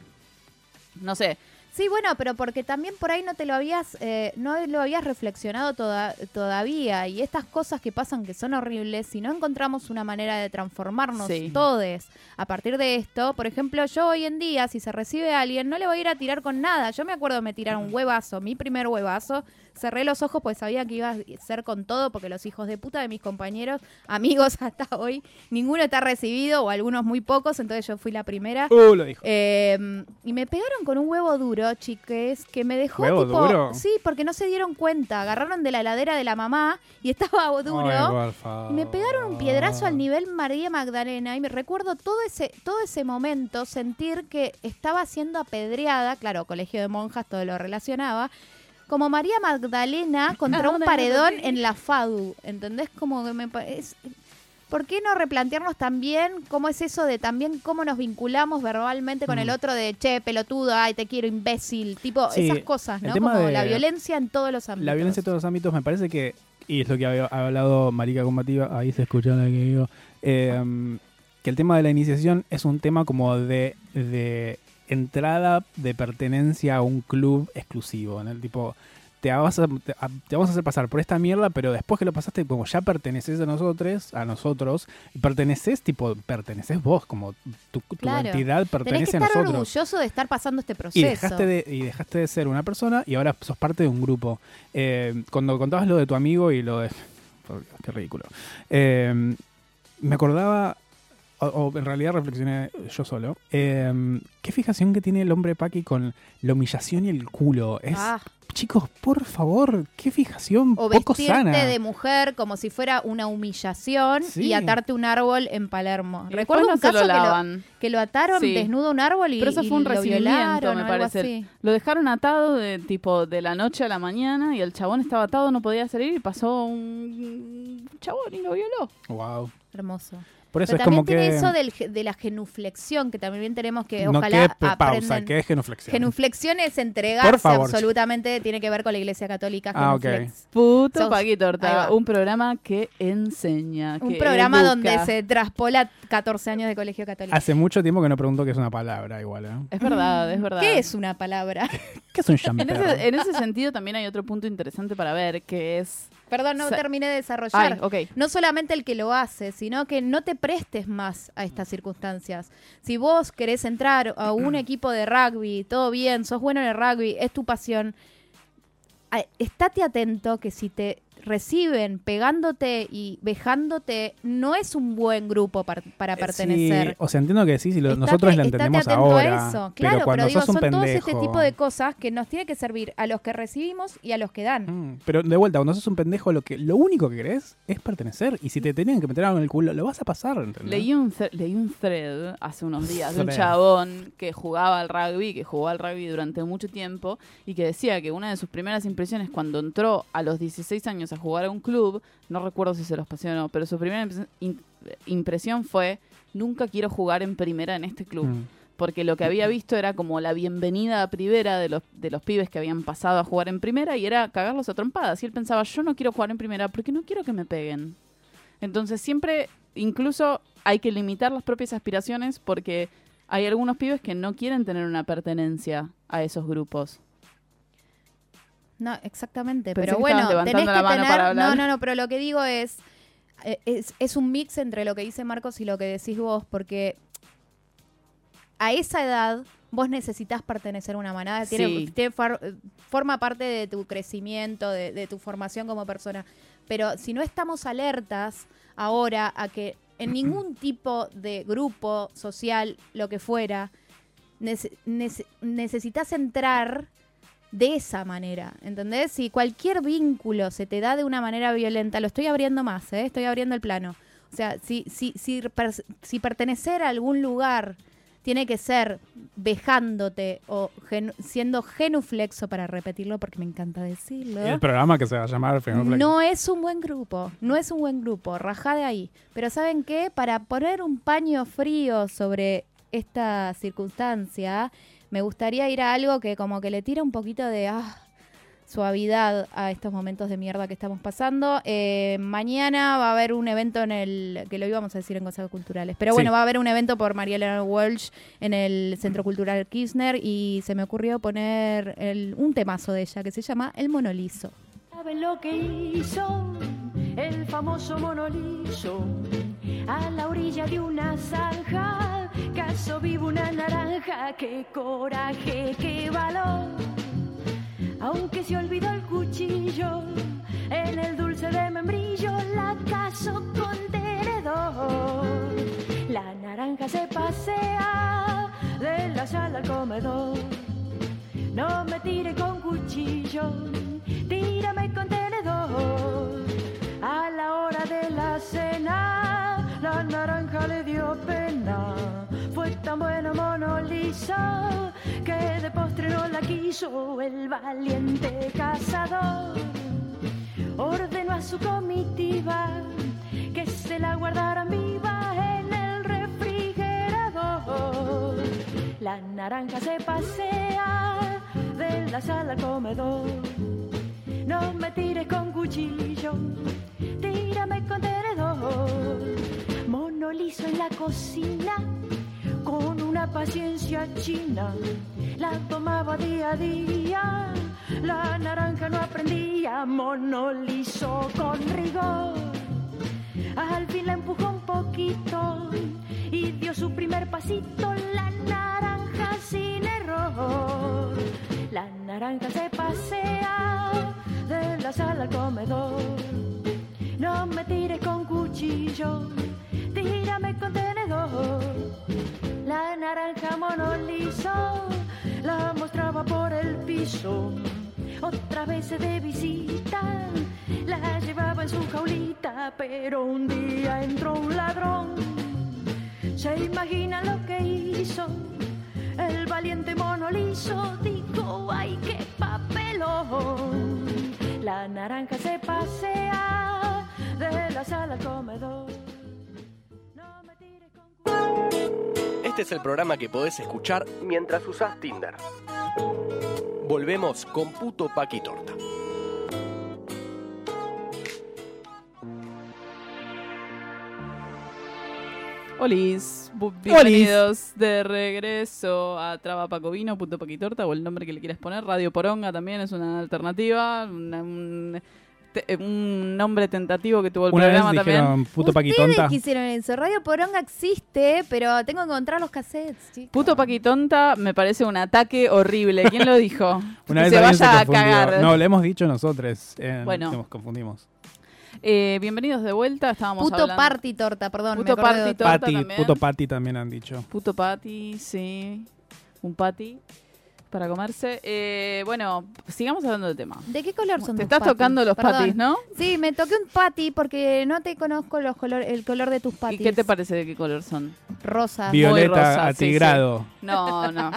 no sé Sí, bueno, pero porque también por ahí no te lo habías, eh, no lo habías reflexionado toda- todavía. Y estas cosas que pasan que son horribles, si no encontramos una manera de transformarnos Sí. todos a partir de esto, por ejemplo, yo hoy en día, si se recibe a alguien, no le voy a ir a tirar con nada. Yo me acuerdo me tiraron un huevazo, mi primer huevazo, cerré los ojos pues sabía que iba a ser con todo, porque los hijos de puta de mis compañeros, amigos [laughs] hasta hoy, ninguno está recibido, o algunos muy pocos, entonces yo fui la primera. Uh, lo dijo. Eh, y me pegaron con un huevo duro, chiques, que me dejó ¿Huevo tipo. duro? Sí, porque no se dieron cuenta. Agarraron de la heladera de la mamá y estaba [laughs] duro. Ay, y me pegaron un piedrazo al nivel María Magdalena. Y me recuerdo todo ese, todo ese momento, sentir que estaba siendo apedreada. Claro, colegio de monjas, todo lo relacionaba. Como María Magdalena [laughs] contra un paredón en la FADU. ¿Entendés? Como que me es- ¿Por qué no replantearnos también cómo es eso de también cómo nos vinculamos verbalmente con el Mm. otro de che, pelotudo, ay, te quiero, imbécil? Tipo, Sí, esas cosas, ¿no? Como de- la violencia en todos los ámbitos. La violencia en todos los ámbitos me parece que, y es lo que había ha hablado Marica Combativa, ahí se escucha lo que digo, eh, que el tema de la iniciación es un tema como de, de entrada de pertenencia a un club exclusivo, ¿no? El tipo, te, vas a- te, a- te vamos a hacer pasar por esta mierda, pero después que lo pasaste, como ya perteneces a nosotros, a nosotros, y perteneces, tipo, perteneces vos, como tu, tu Claro. entidad Tenés pertenece que a estar nosotros. orgulloso de estar pasando este Y proceso. dejaste, de, y dejaste de ser una persona y ahora sos parte de un grupo. Eh, cuando contabas lo de tu amigo y lo de... [laughs] Qué ridículo. Eh, me acordaba, o, o en realidad reflexioné yo solo, eh, qué fijación que tiene el hombre Paqui con la humillación y el culo. Es, Ah, Chicos, por favor, qué fijación o poco vestirte sana. de mujer como si fuera una humillación Sí. y atarte un árbol en Palermo. Y Recuerdo un caso lo que, lo, que lo ataron Sí. desnudo a un árbol y, Pero eso fue un lo recibimiento, violaron me parece. Lo dejaron atado de tipo de la noche a la mañana y el chabón estaba atado, no podía salir y pasó un chabón y lo violó. Wow. Hermoso. Por eso Pero es también como tiene que... eso del de la genuflexión, que también tenemos que, no ojalá que pausa, que es genuflexión. Genuflexión es entregarse Por favor. absolutamente, tiene que ver con la Iglesia Católica. Ah, ok. genuflex. Puto Sos- Paqui ahí Torta, va. un programa que enseña. Un que programa educa. donde se traspola 14 años de colegio católico. Hace mucho tiempo que no pregunto qué es una palabra igual, ¿eh? Es verdad, es verdad. ¿Qué es una palabra? ¿Qué es un [laughs] En ese, en ese sentido también hay otro punto interesante para ver, que es... Perdón, no Sa- terminé de desarrollar. Ay. No solamente el que lo hace, sino que no te prestes más a estas circunstancias. Si vos querés entrar a un [clears throat] equipo de rugby, todo bien, sos bueno en el rugby, es tu pasión, estate atento que si te reciben pegándote y vejándote, no es un buen grupo par- para pertenecer. Sí, o sea, entiendo que sí, si lo- Estate- nosotros la estate entendemos ahora. a eso. pero Claro, cuando pero, digo, sos un son todos pendejo. este tipo de cosas que nos tiene que servir a los que recibimos y a los que dan. Mm, Pero de vuelta, cuando sos un pendejo, lo que lo único que querés es pertenecer. Y si te tenían que meter algo en el culo, lo vas a pasar, ¿entendés? Leí un, leí un thread hace unos días de un chabón que jugaba al rugby, que jugó al rugby durante mucho tiempo y que decía que una de sus primeras impresiones cuando entró a los 16 años a jugar a un club, no recuerdo si se los pasó o no, pero su primera impresión fue, nunca quiero jugar en primera en este club. Mm. Porque lo que había visto era como la bienvenida a primera de los, de los pibes que habían pasado a jugar en primera y era cagarlos a trompadas. Y él pensaba, yo no quiero jugar en primera porque no quiero que me peguen. Entonces siempre, incluso hay que limitar las propias aspiraciones porque hay algunos pibes que no quieren tener una pertenencia a esos grupos. No, exactamente. Pensé pero que bueno, tenés que tener. No, no, no, pero lo que digo es, eh, es. Es un mix entre lo que dice Marcos y lo que decís vos, porque a esa edad vos necesitas pertenecer a una manada. Tiene, Sí. tiene far- eh, forma parte de tu crecimiento, de, de tu formación como persona. Pero si no estamos alertas ahora a que en [clears throat] ningún tipo de grupo social, lo que fuera, nece- nece- necesitas entrar de esa manera, ¿entendés? Si cualquier vínculo se te da de una manera violenta, lo estoy abriendo más, ¿eh? estoy abriendo el plano. O sea, si, si, si, per- si pertenecer a algún lugar tiene que ser vejándote o siendo genuflexo, para repetirlo porque me encanta decirlo. El programa que se va a llamar. No es un buen grupo, no es un buen grupo, rajá de ahí. Pero ¿saben qué? Para poner un paño frío sobre esta circunstancia, me gustaría ir a algo que como que le tira un poquito de, ah, suavidad a estos momentos de mierda que estamos pasando. Eh, mañana va a haber un evento en el, que lo íbamos a decir en Cosas Culturales, pero Sí. bueno, va a haber un evento por María Elena Walsh en el Centro Cultural Kirchner y se me ocurrió poner el- un temazo de ella que se llama El Monolizo. ¿Saben lo que hizo el famoso monolizo? A la orilla de una zanja, vivo una naranja, qué coraje, qué valor. Aunque se olvidó el cuchillo, en el dulce de membrillo la caso con tenedor. La naranja se pasea de la sala al comedor. No me tire con cuchillo, tírame con tenedor. A la hora de la cena, la naranja le dio pena. Fue tan buena monoliza que de postre no la quiso el valiente cazador. Ordenó a su comitiva que se la guardaran viva en el refrigerador. La naranja se pasea de la sala al comedor. No me tires con cuchillo, tírame con tenedor. Monolizo en la cocina con una paciencia china. La tomaba día a día, la naranja no aprendía. Monolizo con rigor. Al fin la empujó un poquito y dio su primer pasito. La naranja sin error. La naranja se pasea de la sala al comedor. No me tires con cuchillo, tírame con Otra vez de visita la llevaba en su jaulita, pero un día entró un ladrón. ¿Se imagina lo que hizo? El valiente monolizo dijo, ¡ay, qué papelón! La naranja se pasea de la sala al comedor. No me tires con Este es el programa que podés escuchar mientras usás Tinder. Volvemos con Puto Paqui Torta. Olis, bienvenidos de regreso a Traba Pacovino, Punto Paquitorta, o el nombre que le quieras poner. Radio Poronga también es una alternativa, una- un, te- un nombre tentativo que tuvo el Una vez programa también. dijeron puto Ustedes paquitonta. quisieron eso. Radio Poronga existe, pero tengo que encontrar los cassettes, chicos. Puto Paquitonta me parece un ataque horrible. ¿Quién lo dijo? [laughs] Una que vez se alguien se vaya a cagar. No, lo hemos dicho nosotros. eh, Bueno. Nos confundimos. Eh, bienvenidos de vuelta. Estábamos Puto hablando. party torta, perdón. Puto me party torta Pati, también. puto Pati también han dicho. Puto patty, sí. Un patty para comerse. Eh, bueno, sigamos hablando del tema. ¿De qué color son Te tus estás patis? tocando los Perdón. patis, ¿no? Sí, me toqué un pati porque no te conozco los color, el color de tus patis. ¿Y qué te parece de qué color son? Rosa. Violeta rosa, sí, atigrado. No, no.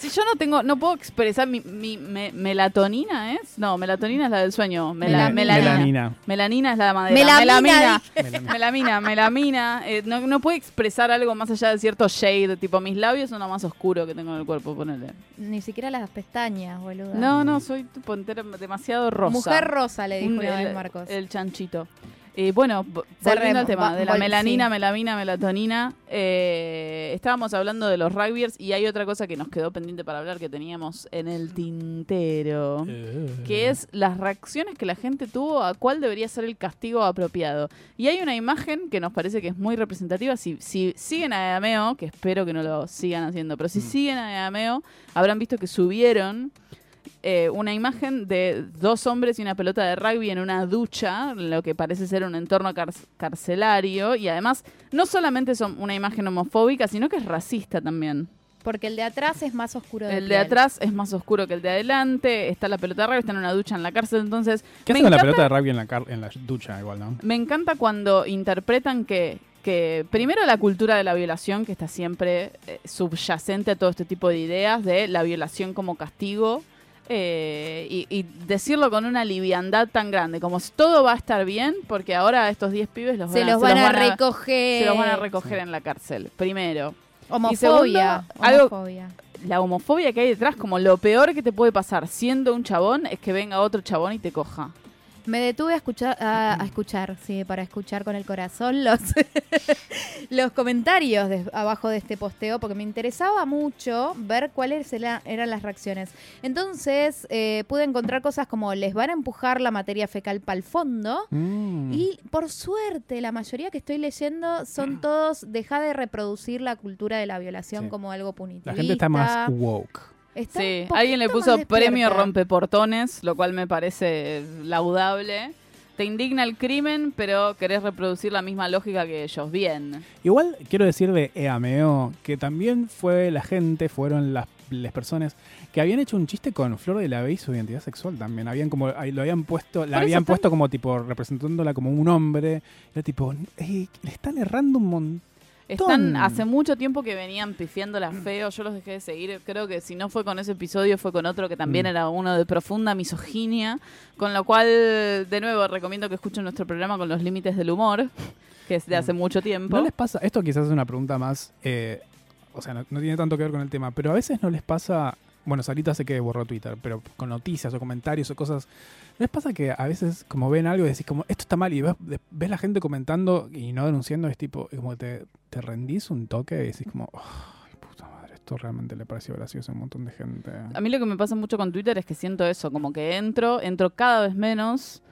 Si yo no tengo, no puedo expresar mi, mi- me- melatonina, ¿es? No, melatonina es la del sueño. Mela- melanina. Melanina. Melanina es la de madera. Melamina, Melamina. [laughs] Melamina, melamina. Eh, no, no puede expresar algo más allá de cierto shade. Tipo, mis labios son lo más oscuro que tengo en el cuerpo, ponele. Ni siquiera las pestañas, boludo. No, no, soy tipo entera- demasiado rosa. Mujer rosa, le dijo el, Marcos. el chanchito. Eh, bueno, volviendo al tema va- de la melanina, sí. melamina, melatonina. eh, estábamos hablando de los rugbyers y hay otra cosa que nos quedó pendiente para hablar que teníamos en el tintero. Que es las reacciones que la gente tuvo a cuál debería ser el castigo apropiado. Y hay una imagen que nos parece que es muy representativa. Si, si siguen a Eameo, que espero que no lo sigan haciendo, pero si siguen a Eameo, habrán visto que subieron eh, una imagen de dos hombres y una pelota de rugby en una ducha, lo que parece ser un entorno car- carcelario. Y además, no solamente son una imagen homofóbica, sino que es racista también. Porque el de atrás es más oscuro de El de atrás es más oscuro que el de adelante. Está la pelota de rugby, está en una ducha en la cárcel. Entonces, ¿Qué hacen con la pelota de rugby en la, car- en la ducha igual, no? me encanta cuando interpretan que, que primero la cultura de la violación, que está siempre eh, subyacente a todo este tipo de ideas de la violación como castigo, eh, y, y decirlo con una liviandad tan grande, como si todo va a estar bien, porque ahora a estos 10 pibes los Se van, a- los van a recoger. se los van a recoger en la cárcel, primero. Homofobia. Y segundo, algo- homofobia. la homofobia que hay detrás, como lo peor que te puede pasar siendo un chabón es que venga otro chabón y te coja. Me detuve a escuchar, a, a escuchar, sí, para escuchar con el corazón los, [laughs] los comentarios de- abajo de este posteo, porque me interesaba mucho ver cuáles era- eran las reacciones. Entonces eh, pude encontrar cosas como les van a empujar la materia fecal para el fondo. Mm. Y por suerte, la mayoría que estoy leyendo son todos deja de reproducir la cultura de la violación Sí. como algo punitivista. La gente está más woke. Está Sí, alguien le puso premio rompeportones, lo cual me parece laudable. Te indigna el crimen, pero querés reproducir la misma lógica que ellos. Bien. Igual quiero decirle EAMEO que también fue la gente, fueron las, las personas que habían hecho un chiste con Flor de la B y su identidad sexual también. Habían como, lo habían puesto, la habían están- puesto como tipo representándola como un hombre. Era tipo, "Ey, le están errando un montón. Están hace mucho tiempo que venían pifiándolas feo, yo los dejé de seguir. Creo que si no fue con ese episodio, fue con otro que también Mm. era uno de profunda misoginia. Con lo cual, de nuevo, recomiendo que escuchen nuestro programa con los límites del humor, que es de hace mucho tiempo. ¿No les pasa? Esto quizás es una pregunta más, eh, o sea, no, no tiene tanto que ver con el tema, pero a veces no les pasa, bueno, Sarita sé que borró Twitter, pero con noticias o comentarios o cosas, ¿no les pasa que a veces como ven algo y decís como, esto está mal y ves, ves la gente comentando y no denunciando, es tipo, como te, te rendís un toque y decís como, ay, puta madre, esto realmente le pareció gracioso a un montón de gente. A mí lo que me pasa mucho con Twitter es que siento eso, como que entro, entro cada vez menos.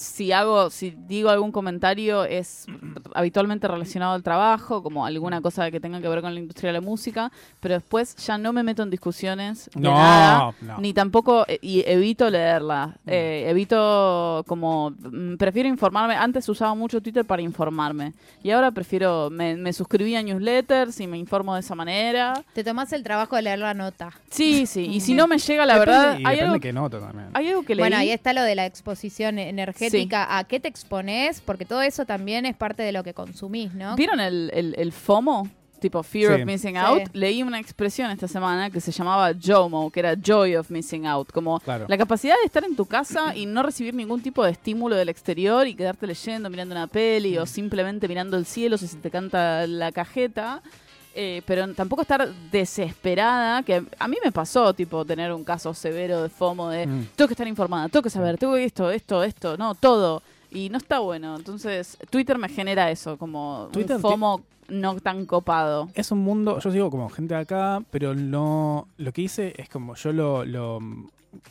Si hago, si digo algún comentario es habitualmente relacionado al trabajo, como alguna cosa que tenga que ver con la industria de la música, pero después ya no me meto en discusiones de No, nada, no. ni tampoco eh, y evito leerla, Eh, evito como mm, prefiero informarme. Antes usaba mucho Twitter para informarme y ahora prefiero me, me suscribí a newsletters y me informo de esa manera. Te tomás el trabajo de leer la nota. Sí, sí, y si no me llega la Depende- verdad, y hay depende algo que nota también. hay algo que leí. Bueno, ahí está lo de la exposición energética. ¿A qué te expones? Porque todo eso también es parte de lo que consumís, ¿no? ¿Vieron el, el- el FOMO? Tipo Fear Sí. of Missing Sí. Out. Leí una expresión esta semana que se llamaba JOMO, que era Joy of Missing Out. Como Claro. la capacidad de estar en tu casa y no recibir ningún tipo de estímulo del exterior y quedarte leyendo, mirando una peli o simplemente mirando el cielo si se te canta la cajeta. Eh, pero tampoco estar desesperada, que a mí me pasó, tipo, tener un caso severo de FOMO de Mm. tengo que estar informada, tengo que saber, tengo que esto, esto, esto, no, todo. Y no está bueno. Entonces, Twitter me genera eso, como Twitter un FOMO no tan copado. es un mundo, yo sigo como gente de acá, pero no, lo que hice es como yo lo, lo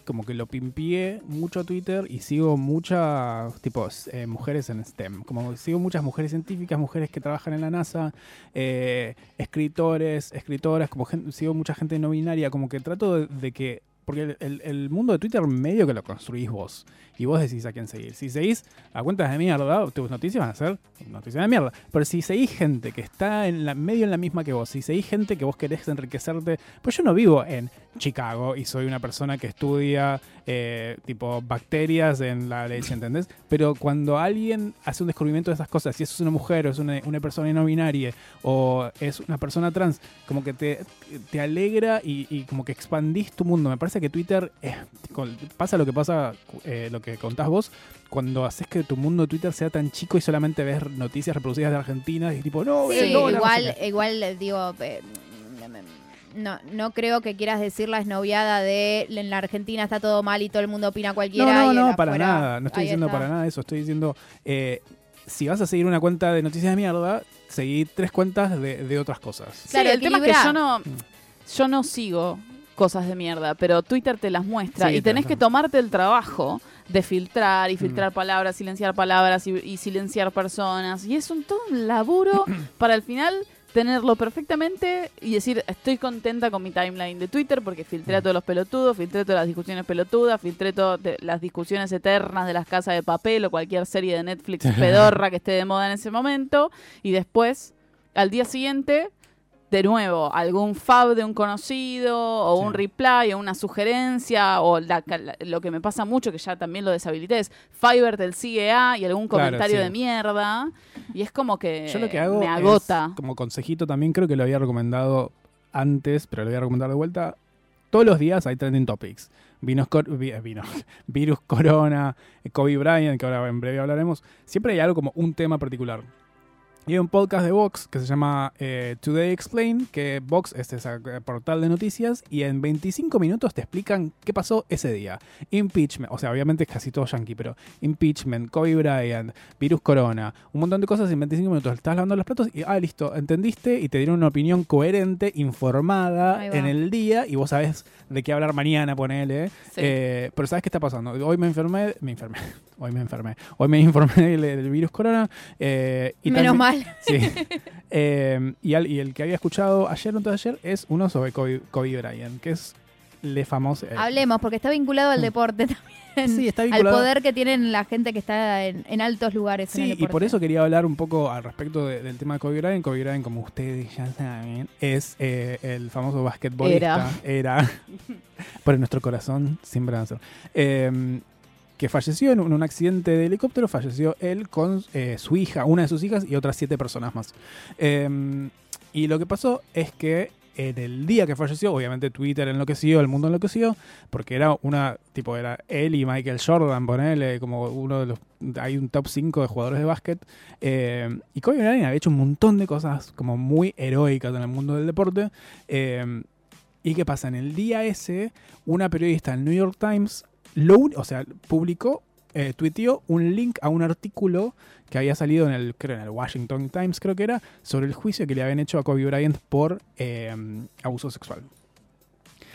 como que lo pimpié mucho a Twitter y sigo muchas tipos eh, mujeres en STEM, como sigo muchas mujeres científicas, mujeres que trabajan en la NASA, eh, escritores, escritoras, como gen- sigo mucha gente no binaria, como que trato de, que porque el- el mundo de Twitter medio que lo construís vos. Y vos decís a quién seguir. Si seguís a cuentas de mierda, tus noticias van a ser noticias de mierda. Pero si seguís gente que está en la, medio en la misma que vos, si seguís gente que vos querés enriquecerte, pues yo no vivo en Chicago y soy una persona que estudia eh, tipo bacterias en la leche, ¿entendés? Pero cuando alguien hace un descubrimiento de esas cosas, si eso es una mujer o es una, persona no binaria o es una persona trans, como que te, te alegra y, como que expandís tu mundo. Me parece que Twitter pasa lo que pasa, eh, lo que contás vos, cuando haces que tu mundo de Twitter sea tan chico y solamente ves noticias reproducidas de Argentina y tipo, no, Sí, eh, no, igual, no sé qué. igual digo, eh, no, no creo que quieras decir la esnoviada de en la Argentina está todo mal y todo el mundo opina cualquiera. No, no, no, para afuera- nada. No estoy ahí diciendo está. para nada eso. Estoy diciendo, eh, si vas a seguir una cuenta de noticias de mierda, seguí tres cuentas de, de otras cosas. Claro, sí, el tema es que yo no, yo no sigo cosas de mierda, pero Twitter te las muestra Sí, y te tenés que tomarte el trabajo de filtrar y Mm. filtrar palabras, silenciar palabras y, y silenciar personas. Y es un todo un laburo [coughs] para al final tenerlo perfectamente y decir, estoy contenta con mi timeline de Twitter porque filtré Mm. a todos los pelotudos, filtré todas las discusiones pelotudas, filtré todas las discusiones eternas de las casas de papel o cualquier serie de Netflix [laughs] pedorra que esté de moda en ese momento. Y después, al día siguiente, de nuevo, algún fab de un conocido, o Sí. un reply, o una sugerencia, o la- la- lo que me pasa mucho, que ya también lo deshabilité, es Fiverr del CGA y algún Claro, comentario sí. de mierda. Y es como que Yo lo que hago me es, agota. como consejito también, creo que lo había recomendado antes, pero lo voy a recomendar de vuelta. Todos los días hay trending topics. Vinos, eh, vino- [laughs] virus, corona, eh, Kobe Bryant, que ahora en breve hablaremos. Siempre hay algo como un tema particular. Y hay un podcast de Vox que se llama eh, Today Explain, que Vox es ese eh, portal de noticias y en 25 minutos te explican qué pasó ese día. Impeachment, o sea, obviamente es casi todo yankee, pero impeachment, Kobe Bryant, virus corona, un montón de cosas en 25 minutos. Estás lavando los platos y, ah, listo, entendiste y te dieron una opinión coherente, informada en el día y vos sabés de qué hablar mañana, ponele. Sí. Eh, pero ¿sabes qué está pasando? Hoy me enfermé, me enfermé, [laughs] hoy me enfermé, hoy me [laughs] informé del, virus corona. eh, y Menos también- mal. Sí. [laughs] Eh, y, al- y el que había escuchado ayer o antes de ayer es uno sobre Kobe, Kobe Bryant, que es le famoso. eh, Hablemos, porque está vinculado al deporte también. Sí, está Al vinculado. poder que tienen la gente que está en, en altos lugares en el Sí, y por eso quería hablar un poco al respecto de- del tema de Kobe Bryant. Kobe Bryant, como ustedes ya saben, es eh, el famoso basquetbolista. Era. [laughs] por en nuestro corazón siempre va a ser. Eh, que falleció en un, accidente de helicóptero. Falleció él con eh, su hija, una de sus hijas y otras siete personas más. Eh, y lo que pasó es que en el día que falleció, obviamente Twitter enloqueció, el mundo enloqueció, porque era una, tipo, era él y Michael Jordan, ponele, como uno de los, hay un top 5 de jugadores de básquet, eh, y Kobe Bryant había hecho un montón de cosas como muy heroicas en el mundo del deporte, eh, y qué pasa, en el día ese, una periodista del New York Times, lo, un- o sea, publicó, eh, tuiteó un link a un artículo que había salido en el, creo, en el Washington Times, creo que era, sobre el juicio que le habían hecho a Kobe Bryant por eh, abuso sexual.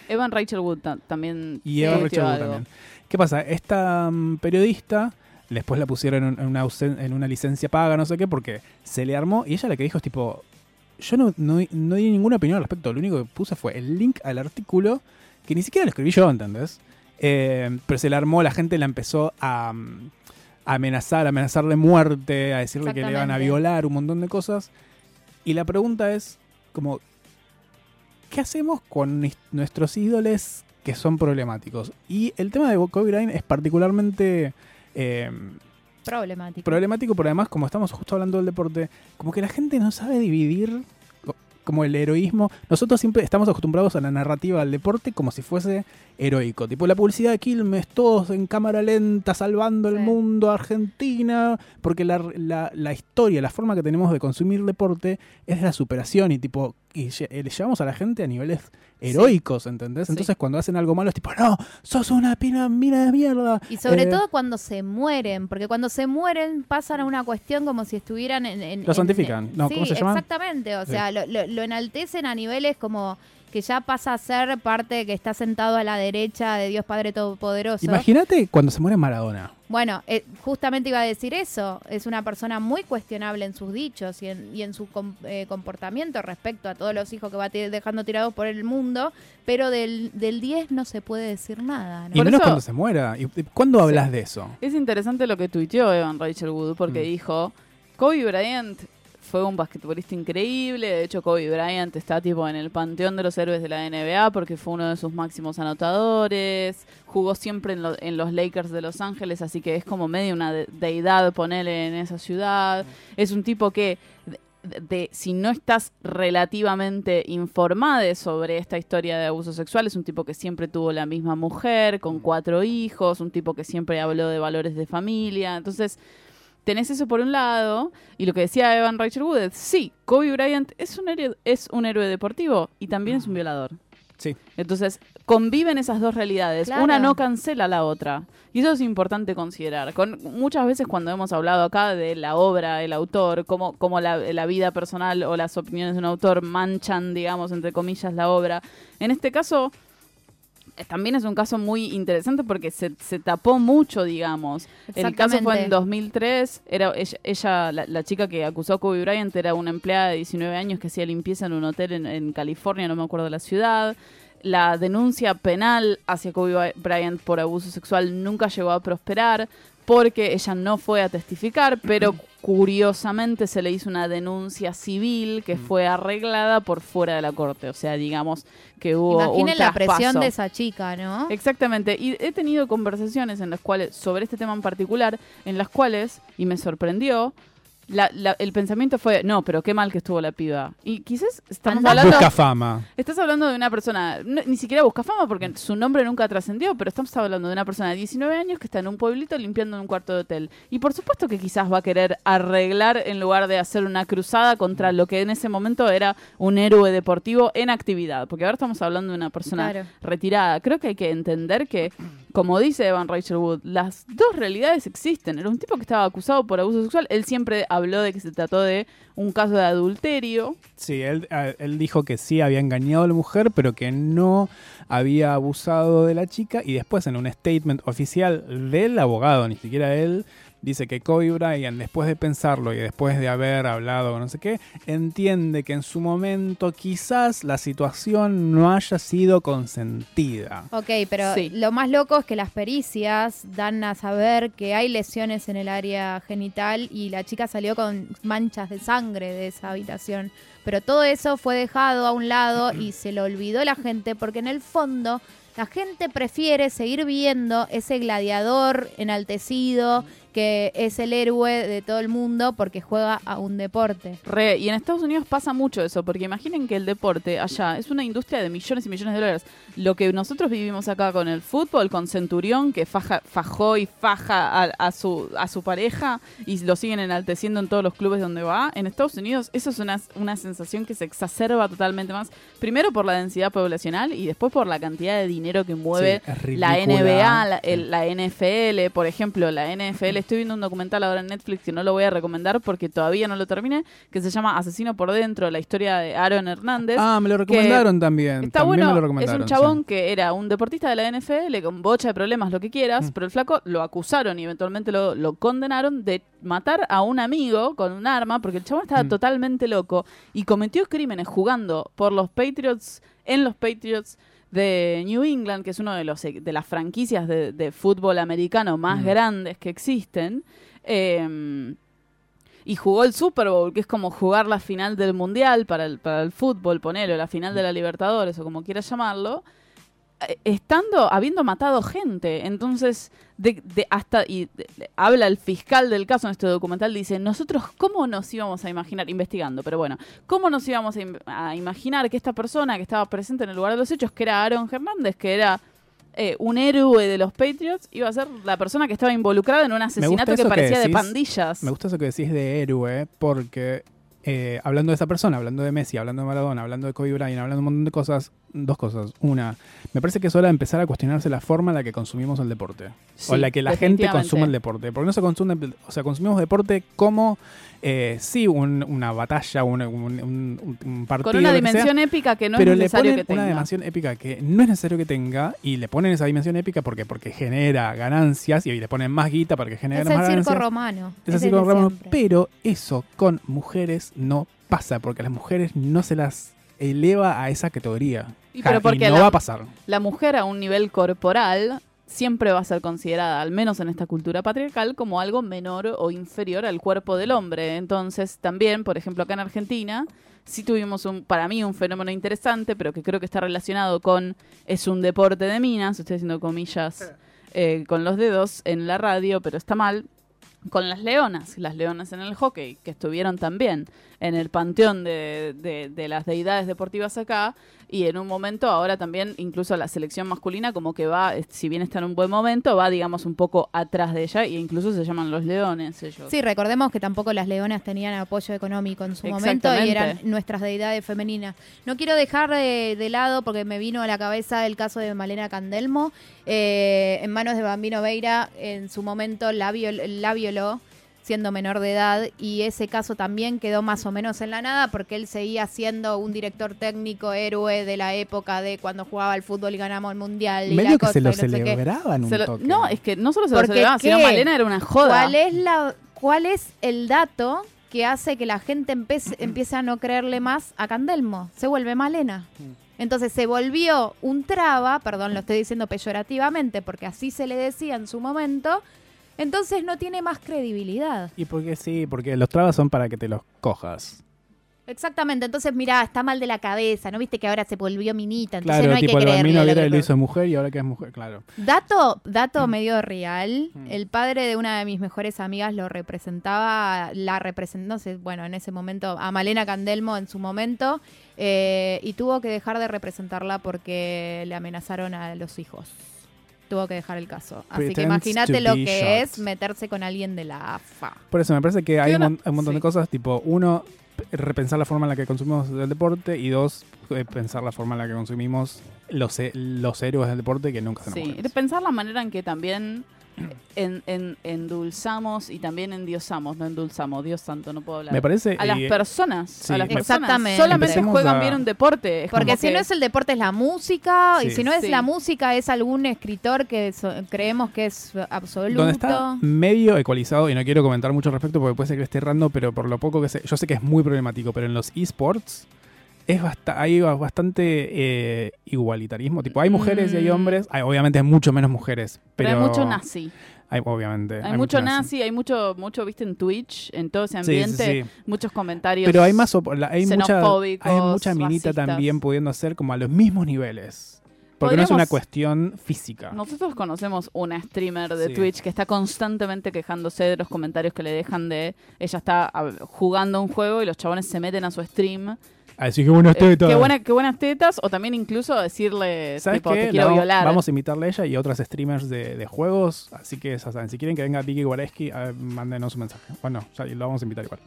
Evan Rachel Wood ta- también. Y Eva tuiteó Richard Wood algo. también. ¿Qué pasa? Esta mm, periodista después la pusieron en, una, en una licencia paga, no sé qué, porque se le armó y ella lo que dijo es tipo, yo no, no, no di ninguna opinión al respecto, lo único que puse fue el link al artículo que ni siquiera lo escribí yo, ¿entendés? Eh, pero se le armó, la gente la empezó a, mm, a amenazar, a amenazar de muerte, a decirle que le iban a violar, un montón de cosas. Y la pregunta es, como, ¿qué hacemos con nuestros ídoles que son problemáticos? Y el tema de Kobe Bryant es particularmente eh, Problemático. problemático, pero además, como estamos justo hablando del deporte, como que la gente no sabe dividir como el heroísmo. Nosotros siempre estamos acostumbrados a la narrativa del deporte como si fuese heroico. Tipo la publicidad de Quilmes, todos en cámara lenta, salvando el mundo, Argentina, porque la, la- la historia, la forma que tenemos de consumir deporte es de la superación y tipo, y eh, le llevamos a la gente a niveles heroicos, ¿entendés? Entonces cuando hacen algo malo es tipo, no, sos una pina, mina de mierda. Y sobre Eh, todo cuando se mueren, porque cuando se mueren pasan a una cuestión como si estuvieran en... en- Lo en- santifican. No, ¿cómo se llama? exactamente. O sea, lo, lo- lo enaltecen a niveles como que ya pasa a ser parte que está sentado a la derecha de Dios Padre Todopoderoso. Imagínate cuando se muere Maradona. Bueno, eh, justamente iba a decir eso. Es una persona muy cuestionable en sus dichos y en, y en su com- eh, comportamiento respecto a todos los hijos que va dejando tirados por el mundo, pero del, del 10 no se puede decir nada. ¿no? Y Por menos eso- cuando se muera. ¿Y y cuándo hablas de eso? Es interesante lo que tuiteó Evan Rachel Wood porque Mm. dijo, Kobe Bryant fue un basquetbolista increíble, de hecho Kobe Bryant está tipo en el panteón de los héroes de la NBA porque fue uno de sus máximos anotadores, jugó siempre en, lo- en los Lakers de Los Ángeles, así que es como medio una de- deidad ponerle en esa ciudad, es un tipo que... de- de- si no estás relativamente informada sobre esta historia de abuso sexual, es un tipo que siempre tuvo la misma mujer, con cuatro hijos, un tipo que siempre habló de valores de familia. Entonces, tenés eso por un lado, y lo que decía Evan Rachel Wood es, sí, Kobe Bryant es un, héroe, es un héroe deportivo y también es un violador. Sí. Entonces, conviven esas dos realidades. Claro. Una no cancela la otra. Y eso es importante considerar. Con, muchas veces cuando hemos hablado acá de la obra, el autor, cómo, cómo la, la vida personal o las opiniones de un autor manchan, digamos, entre comillas, la obra. En este caso, también es un caso muy interesante porque se, se tapó mucho, digamos. El caso fue en Exactamente. 2003. Era ella, ella- la, la chica que acusó a Kobe Bryant era una empleada de 19 años que hacía limpieza en un hotel en, en California, no me acuerdo la ciudad. La denuncia penal hacia Kobe Bryant por abuso sexual nunca llegó a prosperar porque ella no fue a testificar, pero curiosamente se le hizo una denuncia civil que fue arreglada por fuera de la corte. O sea, digamos que hubo Imaginen un la presión de esa chica, ¿no? Exactamente, y he tenido conversaciones en las cuales, sobre este tema en particular, en las cuales, y me sorprendió, la- la- el pensamiento fue, no, pero qué mal que estuvo la piba. Y quizás estamos Andá. hablando... Busca fama. Estás hablando de una persona, no- ni siquiera busca fama porque su nombre nunca trascendió, pero estamos hablando de una persona de 19 años que está en un pueblito limpiando un cuarto de hotel. Y por supuesto que quizás va a querer arreglar en lugar de hacer una cruzada contra lo que en ese momento era un héroe deportivo en actividad. Porque ahora estamos hablando de una persona Claro. retirada. Creo que hay que entender que, como dice Evan Rachel Wood, las dos realidades existen. Era un tipo que estaba acusado por abuso sexual. Él siempre habló de que se trató de un caso de adulterio. Sí, él, él dijo que sí había engañado a la mujer, pero que no había abusado de la chica. Y después, en un statement oficial del abogado, ni siquiera él, dice que Kobe Bryant, después de pensarlo y después de haber hablado con no sé qué, entiende que en su momento quizás la situación no haya sido consentida. Ok, pero Sí. lo más loco es que las pericias dan a saber que hay lesiones en el área genital y la chica salió con manchas de sangre de esa habitación. Pero todo eso fue dejado a un lado y se lo olvidó la gente porque en el fondo la gente prefiere seguir viendo ese gladiador enaltecido que es el héroe de todo el mundo porque juega a un deporte. Re, y en Estados Unidos pasa mucho eso, porque imaginen que el deporte allá es una industria de millones y millones de dólares. Lo que nosotros vivimos acá con el fútbol, con Centurión, que faja, fajó y faja a, a su, a su pareja y lo siguen enalteciendo en todos los clubes donde va, en Estados Unidos eso es una, una sensación que se exacerba totalmente más, primero por la densidad poblacional y después por la cantidad de dinero que mueve Sí, la. NBA, la, el- la NFL, por ejemplo, la NFL. Estoy viendo un documental ahora en Netflix que no lo voy a recomendar porque todavía no lo terminé, que se llama Asesino por Dentro, la historia de Aaron Hernández. Ah, me lo recomendaron también. Está también bueno, es un chabón sí. que era un deportista de la NFL con bocha de problemas, lo que quieras, Mm. pero el flaco lo acusaron y eventualmente lo, lo condenaron de matar a un amigo con un arma porque el chabón estaba Mm. totalmente loco y cometió crímenes jugando por los Patriots, en los Patriots de New England, que es uno de los de las franquicias de, de fútbol americano más Mm. grandes que existen. eh, y jugó el Super Bowl, que es como jugar la final del Mundial para el, para el fútbol, ponelo, la final de la Libertadores o como quieras llamarlo, estando, habiendo matado gente. Entonces, de, de- hasta, y de- de- habla el fiscal del caso en este documental, dice, nosotros, ¿cómo nos íbamos a imaginar, investigando, pero bueno, ¿cómo nos íbamos a, im- a imaginar que esta persona que estaba presente en el lugar de los hechos, que era Aaron Hernández, que era... eh, un héroe de los Patriots iba a ser la persona que estaba involucrada en un asesinato que parecía de pandillas. Me gusta eso que decís de héroe, porque eh, hablando de esa persona, hablando de Messi, hablando de Maradona, hablando de Kobe Bryant, hablando de un montón de cosas, dos cosas. Una, me parece que es hora de empezar a cuestionarse la forma en la que consumimos el deporte. Sí, o en la que la gente consume el deporte. Porque no se consume, o sea, consumimos deporte como, eh, sí, un- una batalla, un, un- partido. Con una sea, dimensión épica que no pero es le necesario ponen que una tenga. dimensión épica que no es necesario que tenga y le ponen esa dimensión épica porque porque genera ganancias y le ponen más guita para que genere Es más el circo ganancias. romano. Es de Ramón, siempre. pero eso con mujeres no pasa porque a las mujeres no se las eleva a esa categoría. Y pero porque no la- va a pasar. La mujer a un nivel corporal siempre va a ser considerada, al menos en esta cultura patriarcal, como algo menor o inferior al cuerpo del hombre. Entonces, también, por ejemplo, acá en Argentina, sí tuvimos un, para mí un fenómeno interesante, pero que creo que está relacionado con es un deporte de minas, estoy haciendo comillas eh, con los dedos en la radio, pero está mal, con las leonas, las leonas en el hockey, que estuvieron también en el panteón de, de- de las deidades deportivas acá, y en un momento ahora también incluso la selección masculina como que va, si bien está en un buen momento, va digamos un poco atrás de ella, e incluso se llaman los leones ellos. Sí, recordemos que tampoco las leonas tenían apoyo económico en su momento y eran nuestras deidades femeninas. No quiero dejar de, de lado, porque me vino a la cabeza el caso de Malena Candelmo, eh, en manos de Bambino Veira, en su momento la, viol- la violó siendo menor de edad y ese caso también quedó más o menos en la nada porque él seguía siendo un director técnico héroe de la época de cuando jugaba al fútbol y ganamos el mundial y la Medio que cosa se lo no celebraban un Se lo- toque. no, es que no solo se lo Porque celebraban, sino. Malena era una joda. ¿Cuál es, la, ¿Cuál es el dato que hace que la gente empiece, empiece a no creerle más a Candelmo? Se vuelve Malena. Entonces se volvió un traba, perdón, lo estoy diciendo peyorativamente porque así se le decía en su momento, entonces no tiene más credibilidad. Y porque sí, porque los trabas son para que te los cojas. Exactamente, entonces mirá, está mal de la cabeza, ¿no viste que ahora se volvió minita? Entonces Claro, no hay tipo, que creerle. bambino a lo hizo mujer y ahora que es mujer, claro. Dato, Mm. dato medio real, el padre de una de mis mejores amigas lo representaba, la representó, no sé, bueno, en ese momento, a Malena Candelmo en su momento, eh, y tuvo que dejar de representarla porque le amenazaron a los hijos. Tuvo que dejar el caso. Así que imagínate lo que shot. es meterse con alguien de la AFA. Por eso me parece que hay un, una- mon- un montón de cosas, tipo, uno, repensar la forma en la que consumimos el deporte y dos, eh, pensar la forma en la que consumimos los, los héroes del deporte que nunca son Sí, de pensar la manera en que también en, en- endulzamos y también endiosamos, no endulzamos, Dios santo, no puedo hablar. Me parece... a las y- personas, sí. a las personas Exactamente. solamente Empecemos juegan a- bien un deporte. es Porque si que- no es el deporte es la música, y si no es Sí. la música es algún escritor que so- creemos que es absoluto. Donde está medio ecualizado, y no quiero comentar mucho al respecto porque puede ser que esté errando, pero por lo poco que sé, yo sé que es muy problemático, pero en los esports es basta- hay ba- bastante eh, igualitarismo. Tipo, hay mujeres y hay Mm. hombres. Hay, obviamente hay mucho menos mujeres. Pero, pero hay mucho nazi. Hay, obviamente. Hay, mucho nazi, hay mucho, mucho, viste, en Twitch, en todo ese Sí, sí, ambiente, sí. muchos comentarios. Pero hay más, hay mucha, hay mucha minita racistas. también pudiendo hacer como a los mismos niveles. Porque no es una cuestión física. Nosotros conocemos una streamer de Sí. Twitch que está constantemente quejándose de los comentarios que le dejan de ella está a- jugando un juego y los chabones se meten a su stream. Así que bueno, Eh, estoy qué, buena- qué buenas tetas, o también incluso decirle, ¿Sabes tipo, qué? te quiero La- violar. Vamos a invitarle a ella y otras streamers de, de juegos. Así que saben, si quieren que venga Vicky Guareski, eh, mándenos un mensaje. Bueno, ya lo vamos a invitar igual.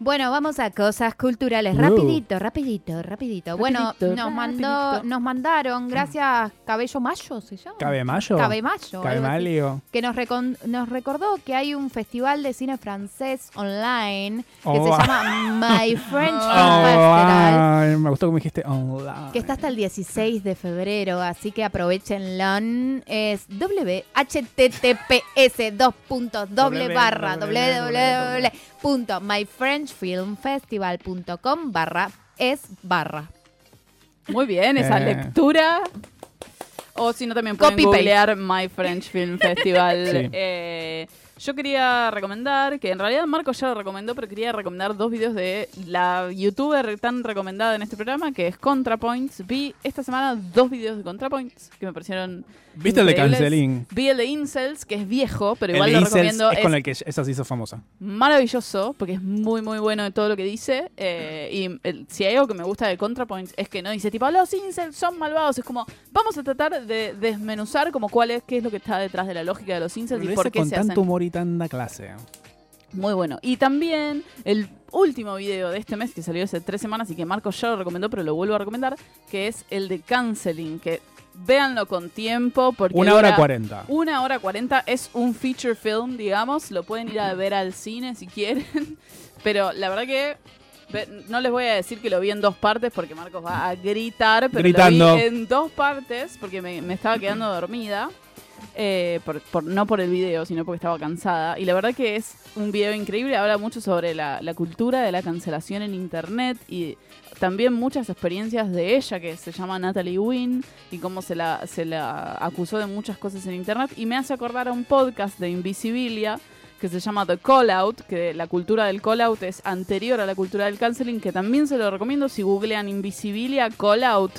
Bueno, vamos a cosas culturales. Uh. Rapidito, rapidito, rapidito. Bueno, Rapidito, nos mandó, rapidito. nos mandaron, gracias Cabello Mayo, ¿se llama? ¿Cabe Mayo? Cabe Mayo. ¿Cabe algo así. Malio? Que nos, recon- nos recordó que hay un festival de cine francés online que Oh, se ah. llama My French Film [laughs] Oh, Festival. ay, me gustó como dijiste online. Que está hasta el 16 de febrero, así que aprovechenlo. Es www.https dos puntos doble barra www.myfrenchfilmfestival.com barra es barra. Muy bien, esa Eh. lectura. O si no, también pueden Copy paste. googlear My French Film Festival. Sí. Eh, yo quería recomendar, que en realidad Marco ya lo recomendó, pero quería recomendar dos videos de la youtuber tan recomendada en este programa, que es ContraPoints. Vi esta semana dos videos de ContraPoints que me parecieron ¿Viste el de. Canceling? Vi el de Incels, que es viejo, pero igual lo recomiendo. es con el que esa se hizo famosa. maravilloso, porque es muy, muy bueno de todo lo que dice. eh, y el- si hay algo que me gusta de ContraPoints es que no dice tipo, los incels son malvados. Es como, vamos a tratar de desmenuzar como cuál es, qué es lo que está detrás de la lógica de los incels y por qué con se tanto hacen. humor y tanta clase. Muy bueno. Y también el último video de este mes que salió hace tres semanas y que Marco ya lo recomendó, pero lo vuelvo a recomendar, que es el de Canceling, que véanlo con tiempo porque Una hora cuarenta. Una hora cuarenta es un feature film, digamos. Lo pueden ir a ver al cine si quieren. [laughs] Pero la verdad que no les voy a decir que lo vi en dos partes porque Marcos va a gritar. Pero Gritando. lo vi en dos partes porque me, me estaba quedando dormida. Eh, por, por- no por el video, sino porque estaba cansada. Y la verdad que es un video increíble. Habla mucho sobre la, la cultura de la cancelación en internet y también muchas experiencias de ella, que se llama Natalie Wynn, y cómo se la, se la acusó de muchas cosas en internet. Y me hace acordar a un podcast de Invisibilia que se llama The Call Out, que la cultura del call out es anterior a la cultura del canceling, que también se lo recomiendo si googlean Invisibilia Call Out.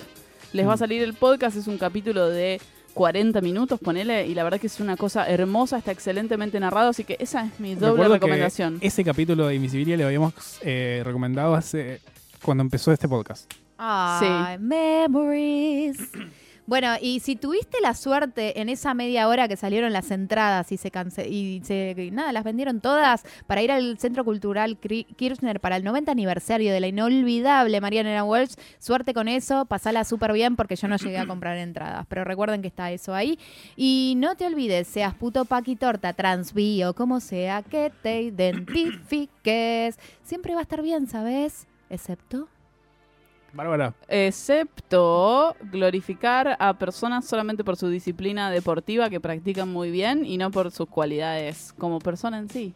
Les va a salir el podcast, es un capítulo de 40 minutos, ponele, y la verdad que es una cosa hermosa, está excelentemente narrado, así que esa es mi doble Recuerdo que recomendación. Ese capítulo de Invisibilia le habíamos eh, recomendado hace cuando empezó este podcast. Ay, memories. Bueno, y si tuviste la suerte en esa media hora que salieron las entradas y se cance y se nada, las vendieron todas para ir al Centro Cultural Kirchner para el 90 aniversario de la inolvidable Mariana Welsh, suerte con eso, pasala súper bien porque yo no llegué a comprar entradas, pero recuerden que está eso ahí. Y no te olvides, seas puto paqui torta, trans, bi o como sea, que te identifiques, siempre va a estar bien, ¿sabes? Excepto... Bárbara. Excepto glorificar a personas solamente por su disciplina deportiva que practican muy bien y no por sus cualidades como persona en sí.